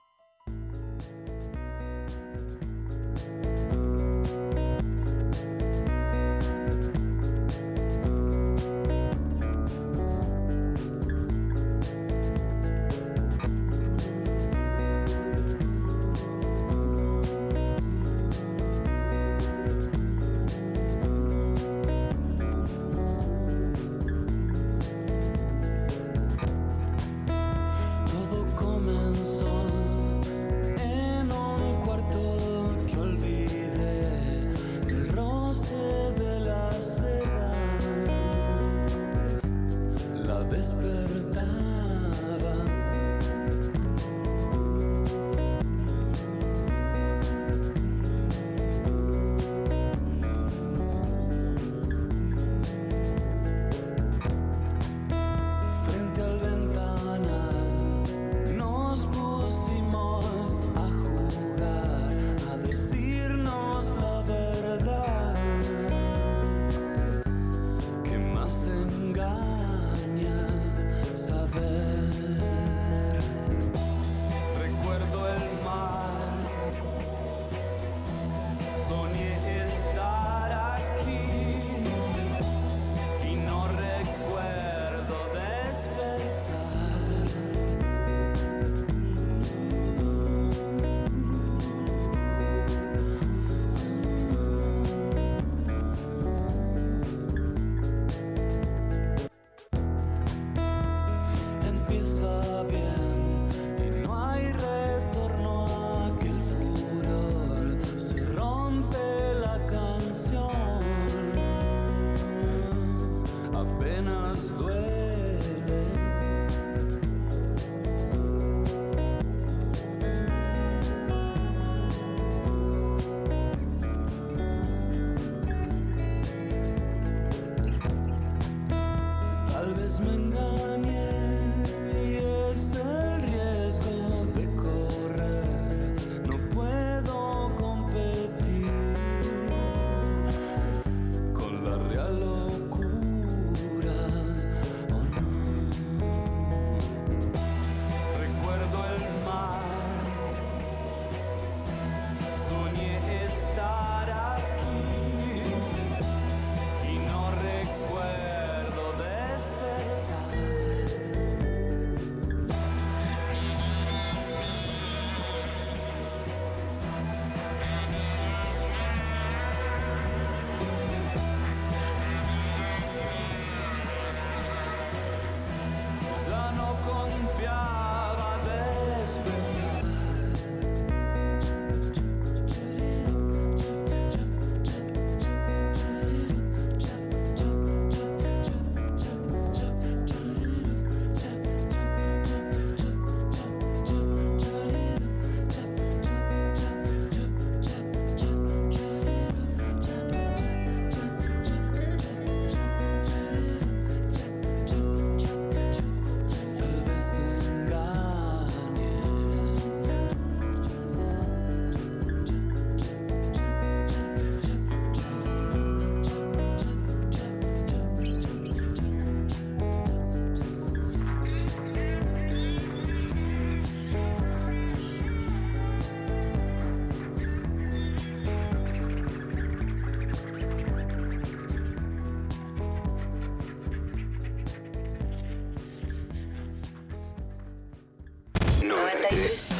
10,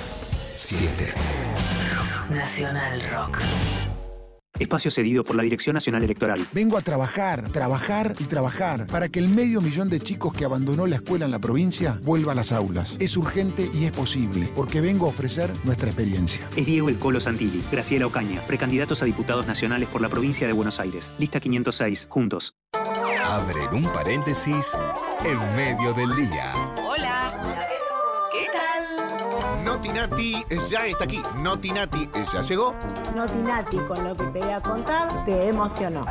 7. Nacional Rock. Espacio cedido por la Dirección Nacional Electoral. Vengo a trabajar, trabajar y trabajar para que el medio millón de chicos que abandonó la escuela en la provincia vuelva a las aulas. Es urgente y es posible, porque vengo a ofrecer nuestra experiencia. Es Diego El Colo Santilli, Graciela Ocaña, precandidatos a diputados nacionales por la provincia de Buenos Aires. Lista 506, juntos. Abren un paréntesis en medio del día. Notinati ya está aquí. Notinati ya llegó. Notinati, con lo que te voy a contar, te emocionó.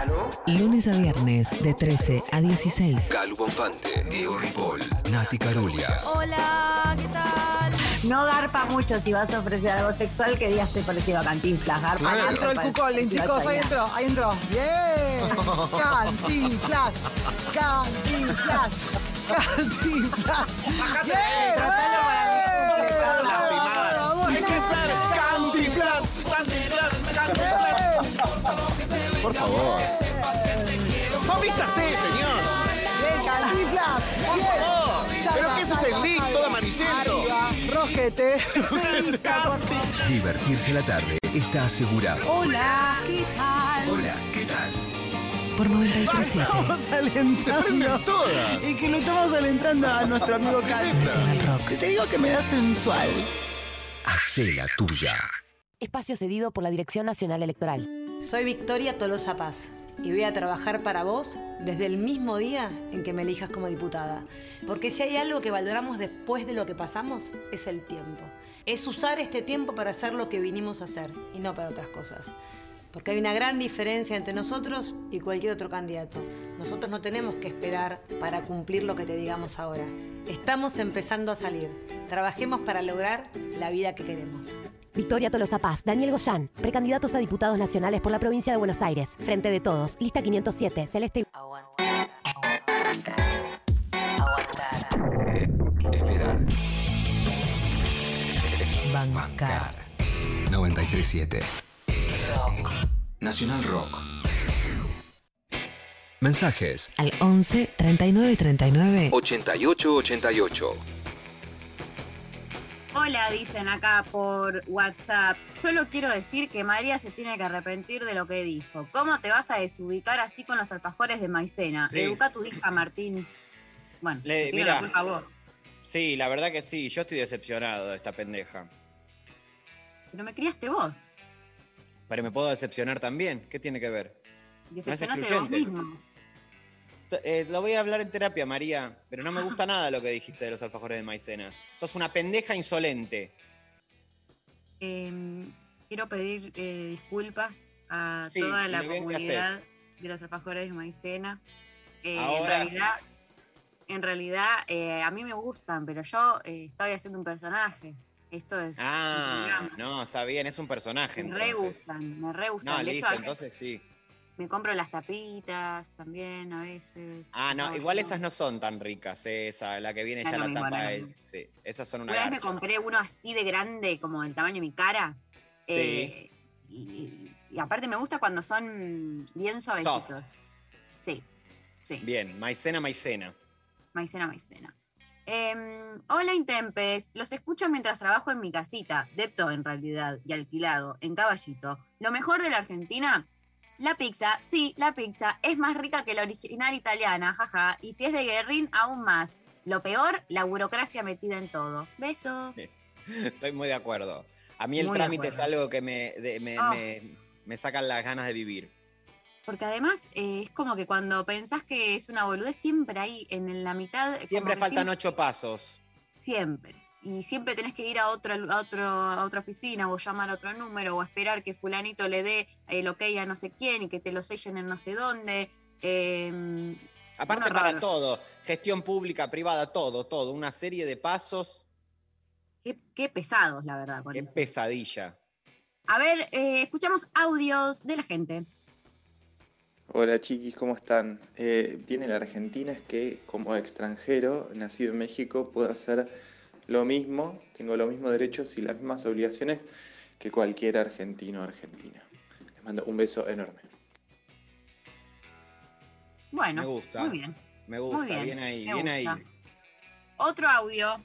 Lunes a viernes de 13 a 16. Calu Bonfante, Diego Ripoll, Nati Carulias. Hola, ¿qué tal? No garpa mucho si vas a ofrecer algo sexual que digas soy parecido a Cantinflas. Garpa. Claro. nada, Entró el Cucolín, chicos, ahí entró, ahí entró. ¡Bien! ¡Cantinflas! ¡Cantinflas! ¡Cantinflas! ¡Bájate! ¡Bien! Favor. ¡Vístase, señor! ¡Bien, Cantinflas! Por ¡Bien! ¿Pero qué es ese link todo amarillento? Rojete. Divertirse la tarde está asegurado. Hola, ¿qué tal? Hola, ¿qué tal? Por 93.7. Estamos alentando. todas. Y que lo estamos alentando a nuestro amigo Cal. Nacional Rock. Te digo que me da sensual. Hacé la tuya. Espacio cedido por la Dirección Nacional Electoral. Soy Victoria Tolosa Paz y voy a trabajar para vos desde el mismo día en que me elijas como diputada. Porque si hay algo que valoramos después de lo que pasamos, es el tiempo. Es usar este tiempo para hacer lo que vinimos a hacer y no para otras cosas. Porque hay una gran diferencia entre nosotros y cualquier otro candidato. Nosotros no tenemos que esperar para cumplir lo que te digamos ahora. Estamos empezando a salir. Trabajemos para lograr la vida que queremos. Victoria Tolosa Paz, Daniel Goyán, precandidatos a diputados nacionales por la provincia de Buenos Aires. Frente de todos, lista 507, Celeste. Esperar. Bancar. 937. Nacional Rock. Mensajes Al 11 39 39. 88 88. Hola, dicen acá por WhatsApp. Solo quiero decir que María se tiene que arrepentir de lo que dijo. ¿Cómo te vas a desubicar así con los alfajores de maicena? Sí. Educa a tu hija, Martín. Bueno, Le- te tiro mirá. la culpa a vos. Sí, la verdad que sí. Yo estoy decepcionado de esta pendeja. Pero me criaste vos. Pero me puedo decepcionar también. ¿Qué tiene que ver? De vos excluyente. mismo. Eh, lo voy a hablar en terapia, María. Pero no me gusta nada lo que dijiste de los alfajores de maicena. Sos una pendeja insolente. Eh, quiero pedir eh, disculpas a Sí, toda la comunidad de los alfajores de maicena. Eh, En realidad, en realidad eh, a mí me gustan, pero yo estoy haciendo un personaje. Esto es. Ah, no, está bien, es un personaje. Me re gustan, me re gustan. No, De listo, entonces sí. me compro las tapitas también a veces. Ah, no, igual yo. esas no son tan ricas, esa, la que viene No ya la no tapa. es sí, esas son una Una vez me compré uno así de grande, como del tamaño de mi cara. Sí. eh, y, y aparte me gusta cuando son bien suavecitos. Sí, sí. Bien, maicena, maicena. Maicena, maicena. Em, hola Intempes, los escucho mientras trabajo en mi casita, depto en realidad y alquilado, en Caballito. Lo mejor de la Argentina, la pizza, sí, la pizza es más rica que la original italiana, jaja, y si es de Guerrín, aún más. Lo peor, la burocracia metida en todo. Besos. Estoy muy de acuerdo. A mí el Muy trámite es algo que me, de- me, Ah. me- me sacan las ganas de vivir. Porque además eh, es como que cuando pensás que es una boludez, siempre ahí en la mitad. Siempre faltan siempre- ocho pasos. Siempre. Y siempre tenés que ir a, otro, a, otro, a otra oficina o llamar a otro número o esperar que fulanito le dé el ok a no sé quién y que te lo sellen en no sé dónde. Eh, Aparte Bueno, para raro. todo, gestión pública, privada, todo, todo, una serie de pasos, qué, qué pesados, la verdad. con qué eso. pesadilla. A ver, eh, escuchamos audios de la gente. Hola chiquis, ¿cómo están? Eh, tiene la Argentina es que como extranjero, nacido en México, puedo hacer lo mismo, tengo los mismos derechos y las mismas obligaciones que cualquier argentino o argentina. Les mando un beso enorme. Bueno, Me gusta. muy bien. Me gusta, Muy bien, bien, ahí, me bien ahí. gusta. Otro audio.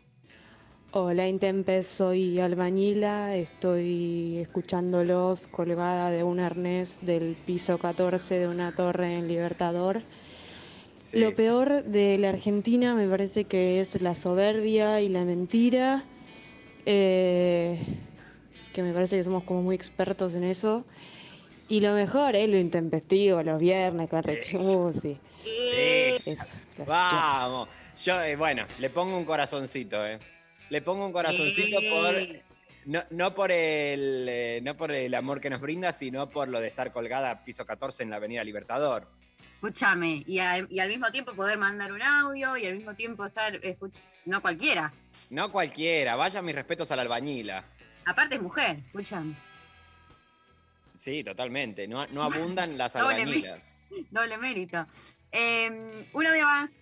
Hola Intempes, soy albañila, estoy escuchándolos colgada de un arnés del piso 14 de una torre en Libertador. Sí, Lo peor de la Argentina me parece que es la soberbia y la mentira, eh, que me parece que somos como muy expertos en eso. Y lo mejor es lo intempestivo, los viernes con Rechimusi. Vamos. Yo, eh, bueno, le pongo un corazoncito, ¿eh? Le pongo un corazoncito por. No, no por el, eh, no por el amor que nos brinda, sino por lo de estar colgada a piso 14 en la Avenida Libertador. Escúchame, y, a- y al mismo tiempo poder mandar un audio y al mismo tiempo estar, no cualquiera. No cualquiera, vaya mis respetos a la albañila. Aparte es mujer, escúchame. Sí, totalmente. No, no abundan las albañilas. Doble mérito. Eh, un audio más.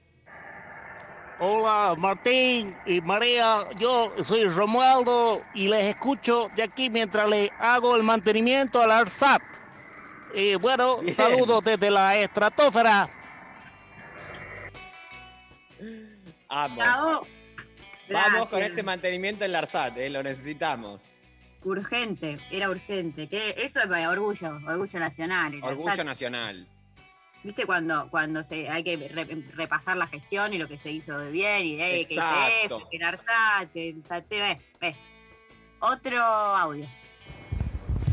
Hola Martín y María, yo soy Romualdo y les escucho de aquí mientras le hago el mantenimiento al ARSAT. Y bueno, Bien. saludos desde la estratosfera. Vamos con ese mantenimiento en la ARSAT, eh, lo necesitamos. Urgente, era urgente. Que eso es orgullo, orgullo nacional. Orgullo ARSAT. nacional. ¿Viste cuando, cuando se, hay que re- repasar la gestión y lo que se hizo de bien? Y eh, que el ve, ve. Otro audio.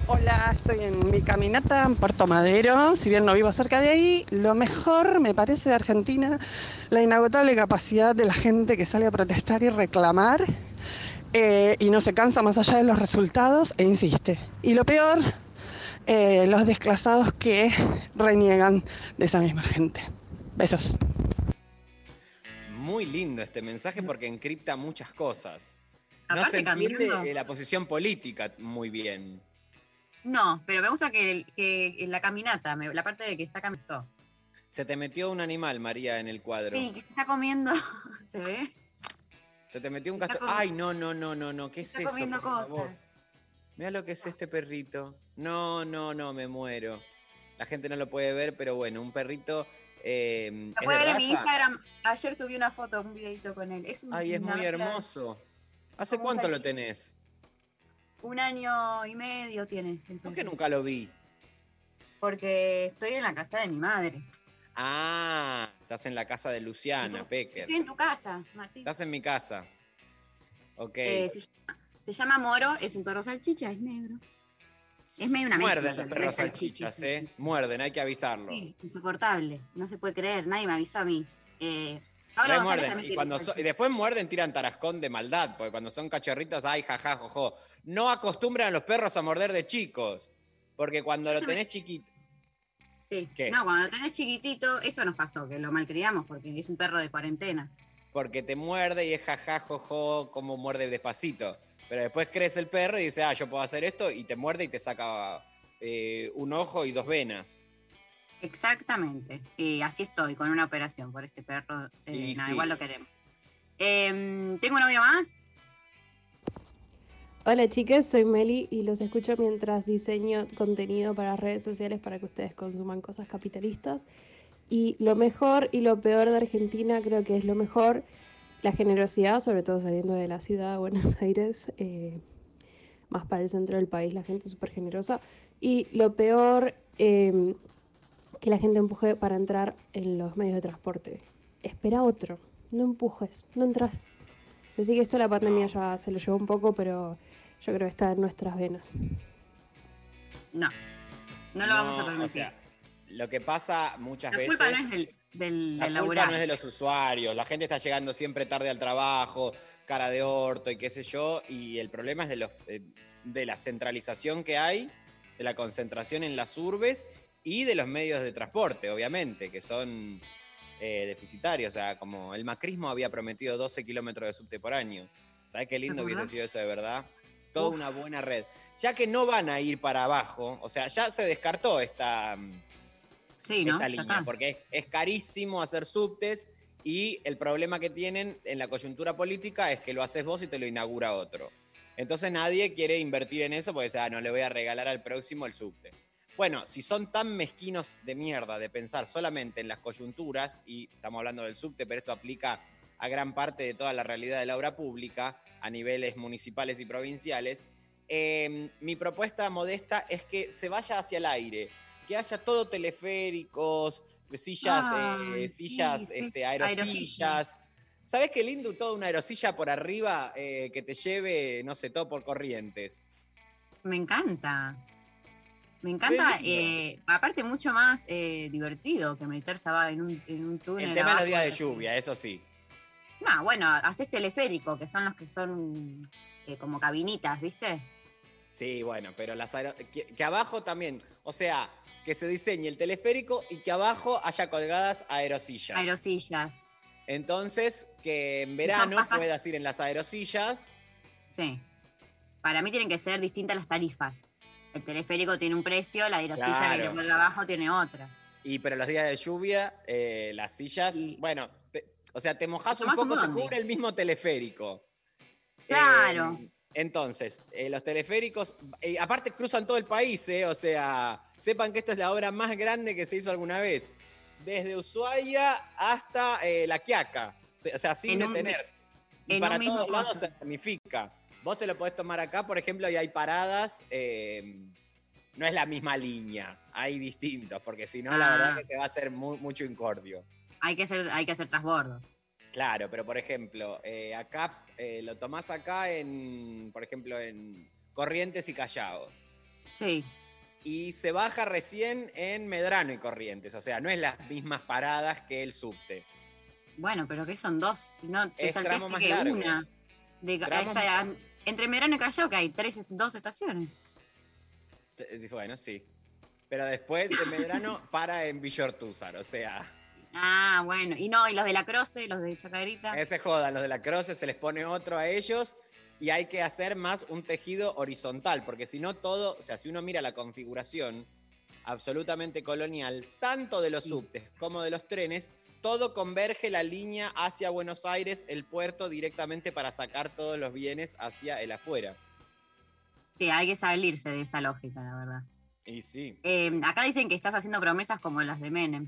Hola, estoy en mi caminata en Puerto Madero. Si bien no vivo cerca de ahí, lo mejor me parece de Argentina la inagotable capacidad de la gente que sale a protestar y reclamar eh, y no se cansa más allá de los resultados e insiste. Y lo peor, eh, los desclasados que reniegan de esa misma gente. Besos. Muy lindo este mensaje porque encripta muchas cosas. No Aparte, se entiende caminando. la posición política muy bien. No, pero me gusta que, el- que en la caminata, me- la parte de que está caminando. Se te metió un animal, María, en el cuadro. Sí, que está comiendo, ¿se ve? Se te metió un castor. Ay, no, no, no, no, no. ¿Qué es Está eso? comiendo por favor? cosas. Mira lo que es este perrito. No, no, no, me muero. La gente no lo puede ver, pero bueno, un perrito. eh, Lo ¿es de puede ver en mi? Instagram. Ayer subí una foto, un videito con él. Es un, Ay, es muy hermoso. ¿Hace cuánto lo tenés? Un año y medio tiene. el ¿Por qué nunca lo vi? Porque estoy en la casa de mi madre. Ah, estás en la casa de Luciana Pecker. Estoy en tu casa, Martín. Estás en mi casa. Ok. Eh, se, llama, se llama Moro, es un perro salchicha, es negro. Es medio una Muerden los perros salchichas, ¿eh? Muerden, hay que avisarlo. Sí, insoportable. No se puede creer, nadie me avisó a mí. Eh, muerden. Y, cuando so- después muerden, tiran tarascón de maldad, porque cuando son cachorritos, ay, jaja, jojo. No acostumbran a los perros a morder de chicos, porque cuando lo me- tenés chiquito. Sí. ¿Qué? No, cuando tenés chiquitito, eso nos pasó, que lo malcriamos porque es un perro de cuarentena. Porque te muerde y es jaja, jojo, como muerde despacito. Pero después crece el perro y dice, ah, yo puedo hacer esto, y te muerde y te saca eh, un ojo y dos venas. Exactamente. Y así estoy, con una operación por este perro. Eh, Y nada, sí. igual lo queremos. Em, ¿Tengo un novio más? Hola chicas, soy Meli y los escucho mientras diseño contenido para redes sociales para que ustedes consuman cosas capitalistas. Y lo mejor y lo peor de Argentina creo que es lo mejor, la generosidad, sobre todo saliendo de la ciudad de Buenos Aires, eh, más para el centro del país, la gente es súper generosa. Y lo peor, eh, que la gente empuje para entrar en los medios de transporte. Espera otro, no empujes, no entras. Así que esto la pandemia ya se lo llevó un poco, pero yo creo que está en nuestras venas. No. No lo vamos a o permitir. sea, lo que pasa muchas la veces. culpa no es del, del, La culpa no es de los usuarios, la gente está llegando siempre tarde al trabajo, cara de orto y qué sé yo, y el problema es de, los, eh, de la centralización que hay, de la concentración en las urbes y de los medios de transporte, obviamente, que son eh, deficitarios. O sea, como el macrismo había prometido 12 kilómetros de subte por año. ¿Sabes qué lindo hubiese sido eso de verdad? Toda Uf. una buena red. Ya que no van a ir para abajo, o sea, ya se descartó esta, mm, Sí, ¿no? esta línea, está. porque es, es carísimo hacer subtes y el problema que tienen en la coyuntura política es que lo haces vos y te lo inaugura otro. Entonces nadie quiere invertir en eso porque dice, ah, no le voy a regalar al próximo el subte. Bueno, si son tan mezquinos de mierda de pensar solamente en las coyunturas, y estamos hablando del subte, pero esto aplica a gran parte de toda la realidad de la obra pública a niveles municipales y provinciales. Eh, mi propuesta modesta es que se vaya hacia el aire, que haya todo teleféricos, sillas, Ay, eh, sillas, sí, este, aerosillas. aerosillas. ¿Sabes qué lindo toda una aerosilla por arriba eh, que te lleve, no sé, todo por corrientes? Me encanta. Me encanta, eh, aparte mucho más divertido que meterse abajo en un, en un túnel. El tema de los días de lluvia, eso sí. No, bueno, haces teleférico, que son los que son como cabinitas, ¿viste? Sí, bueno, pero las aero- que, que abajo también, o sea, que se diseñe el teleférico y que abajo haya colgadas aerosillas. Aerosillas. Entonces, que en verano puedas ir en las aerosillas. Sí. Para mí tienen que ser distintas las tarifas. El teleférico tiene un precio, la aerosilla que Claro. te pone abajo tiene otra. Y pero los días de lluvia, eh, las sillas, bueno, te- o sea, te mojás Te un poco, te cubre el mismo teleférico. Claro. Eh, entonces, eh, los teleféricos, eh, aparte cruzan todo el país, eh, o sea, sepan que esto es la obra más grande que se hizo alguna vez. Desde Ushuaia hasta La Quiaca, o sea, sin En un- detenerse. Y para todos lados se ramifica. Vos te lo podés tomar acá, por ejemplo, y hay paradas, eh, no es la misma línea, hay distintos, porque si no, la Ah. verdad que se va a hacer mu- mucho incordio. Hay que hacer, hay que hacer transbordo. Claro, pero por ejemplo, eh, acá eh, lo tomás acá en, por ejemplo, en Corrientes y Callao. Sí. Y se baja recién en Medrano y Corrientes, o sea, no es las mismas paradas que el subte. Bueno, pero que son dos. No te Es saltaste que largo. una. De, esta- más- entre Medrano y Callao, que hay tres, dos estaciones. Bueno, sí. Pero después de Medrano para en Villortúzar, o sea, Ah, bueno. Y no, y los de la Croce, los de Chacarita. ese joda, los de la Croce se les pone otro a ellos y hay que hacer más un tejido horizontal, porque si no todo, o sea, si uno mira la configuración absolutamente colonial, tanto de los subtes como de los trenes, todo converge la línea hacia Buenos Aires, el puerto, directamente para sacar todos los bienes hacia el afuera. Sí, hay que salirse de esa lógica, la verdad. Y sí, Eh, acá dicen que estás haciendo promesas como las de Menem.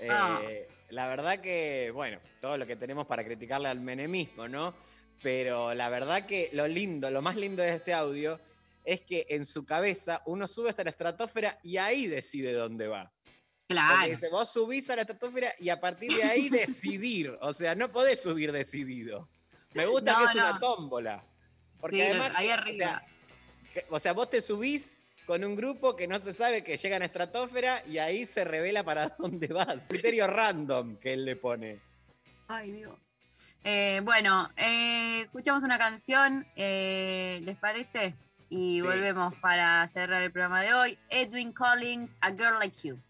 Eh, Ah. La verdad que, bueno, todo lo que tenemos para criticarle al menemismo, ¿no? Pero la verdad que lo lindo, lo más lindo de este audio es que en su cabeza uno sube hasta la estratosfera y ahí decide dónde va. Claro. Porque dice, vos subís a la estratosfera y a partir de ahí decidir. O sea, no podés subir decidido. Me gusta No, que es no. una tómbola. Porque Sí, además, ahí arriba. O sea, que- o sea, vos te subís con un grupo que no se sabe que llega a la estratosfera y ahí se revela para dónde vas. Criterio random que él le pone. Ay, Dios. Eh, bueno, eh, escuchamos una canción, eh, ¿les parece? Y Sí, volvemos para cerrar el programa de hoy. Edwin Collins, A Girl Like You.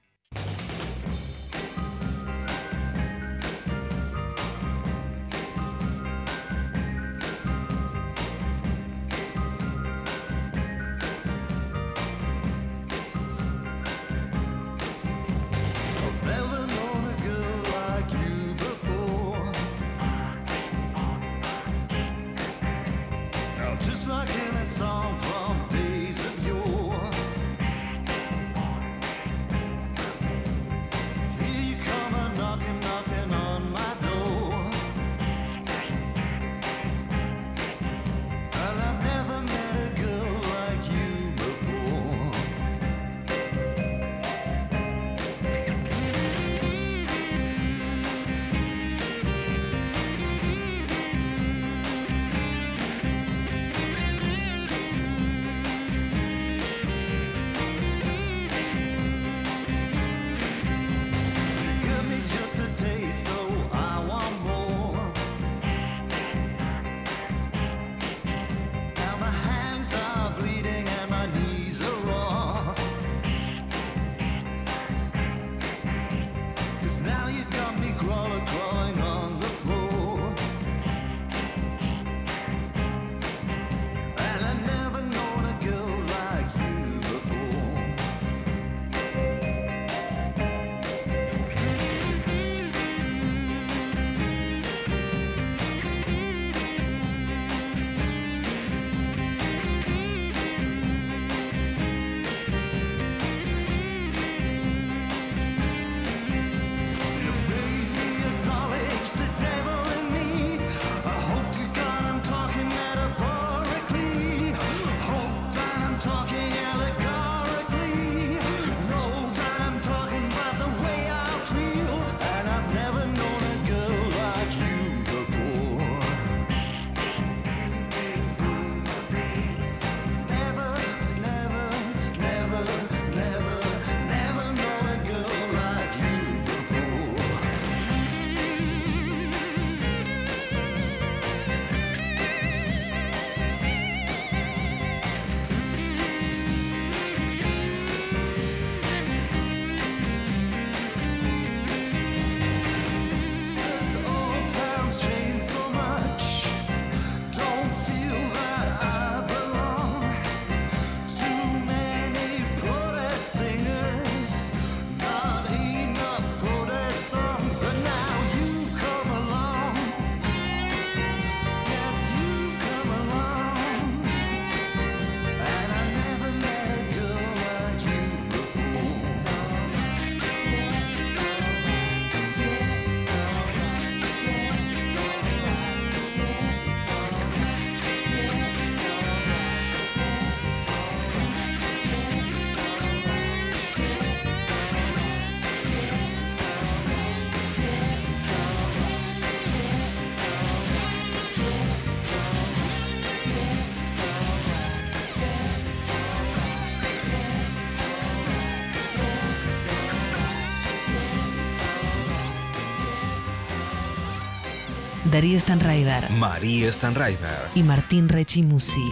Darío Stanraiver María Stanraiver. y Martín Rechimusi.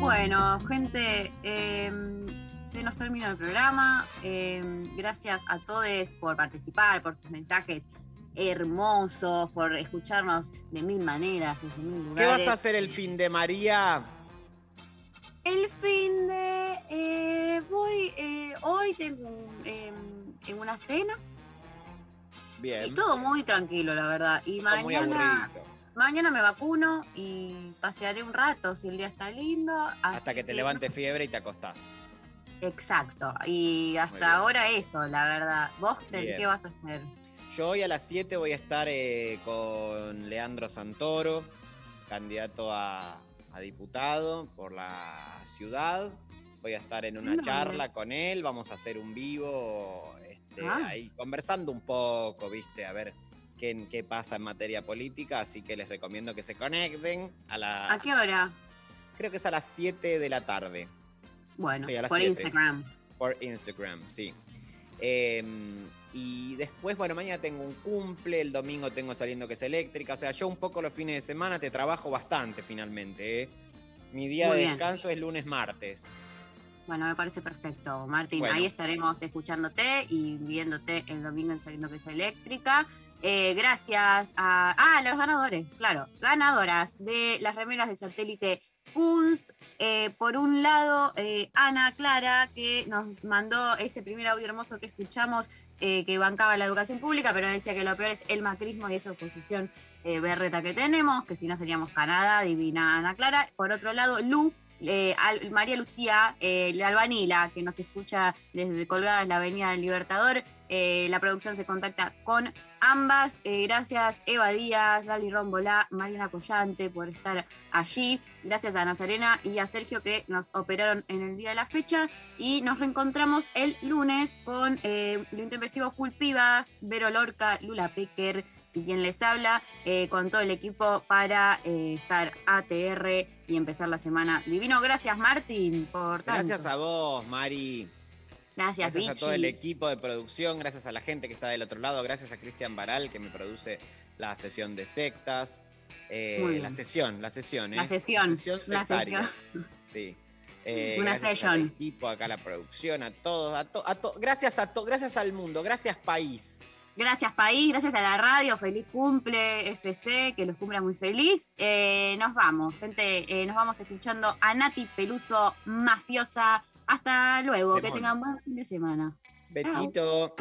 Bueno, gente, em, se nos termina el programa. Em, gracias a todos por participar, por sus mensajes hermosos, por escucharnos de mil maneras, desde mil ¿Qué lugares. vas a hacer el fin de María? El fin de. eh, voy. eh, hoy tengo em, en una cena. Bien. Y todo muy tranquilo, la verdad. Y Todo mañana. Mañana me vacuno y pasearé un rato si el día está lindo. Hasta que te levante fiebre y te acostás. Exacto. Y hasta ahora eso, la verdad. ¿Vos te- qué vas a hacer? Yo hoy a las 7 voy a estar eh, con Leandro Santoro, candidato a, a diputado por la ciudad. Voy a estar en una No. charla con él, vamos a hacer un vivo Ah. ahí conversando un poco, ¿viste? A ver qué, qué pasa en materia política, así que les recomiendo que se conecten a las... ¿A qué hora? Creo que es a las 7 de la tarde. Bueno, Sí, a las por. Instagram. Por Instagram, sí. Eh, y después, bueno, mañana tengo un cumple, el domingo tengo saliendo que es eléctrica. O sea, yo un poco los fines de semana te trabajo bastante finalmente. ¿eh? Mi día Muy de bien. descanso es lunes, martes. Bueno, me parece perfecto, Martín. Bueno. Ahí estaremos escuchándote y viéndote el domingo en Saliendo que es eléctrica. Eh, gracias a. Ah, los ganadores, claro. Ganadoras de las remeras de satélite Kunst. Eh, por un lado, eh, Ana Clara, que nos mandó ese primer audio hermoso que escuchamos, que bancaba la educación pública, pero decía que lo peor es el macrismo y esa oposición berreta que tenemos, que si no seríamos Canadá, divina Ana Clara. Por otro lado, Lu, eh, María Lucía, eh, la Albanila, que nos escucha desde Colgadas, la Avenida del Libertador. Eh, la producción se contacta con ambas. Eh, gracias Eva Díaz, Lali Rombolá, Mariana Collante por estar allí. Gracias a Nazarena y a Sergio que nos operaron en el día de la fecha. Y nos reencontramos el lunes con eh, lo intempestivo Vero Lorca, Lula Pecker y quien les habla, eh, con todo el equipo para eh, estar ATR y empezar la semana divino. Gracias, Martín, por tanto. Gracias a vos, Mari. Gracias, Gracias a todo el equipo de producción, gracias a la gente que está del otro lado, gracias a Cristian Baral que me produce la sesión de sectas. Eh, la sesión, la sesión, ¿eh? La sesión, La sesión la sectaria. Sí. Eh, Una al equipo, acá la producción, a todos, a to- a to- gracias a to- gracias al mundo, gracias país. Gracias, país. Gracias a la radio. Feliz cumple, FC. Que los cumpla muy feliz. Eh, nos vamos, gente. eh, nos vamos escuchando a Nati Peluso, mafiosa. Hasta luego. Que tengan buen fin de semana. Betito.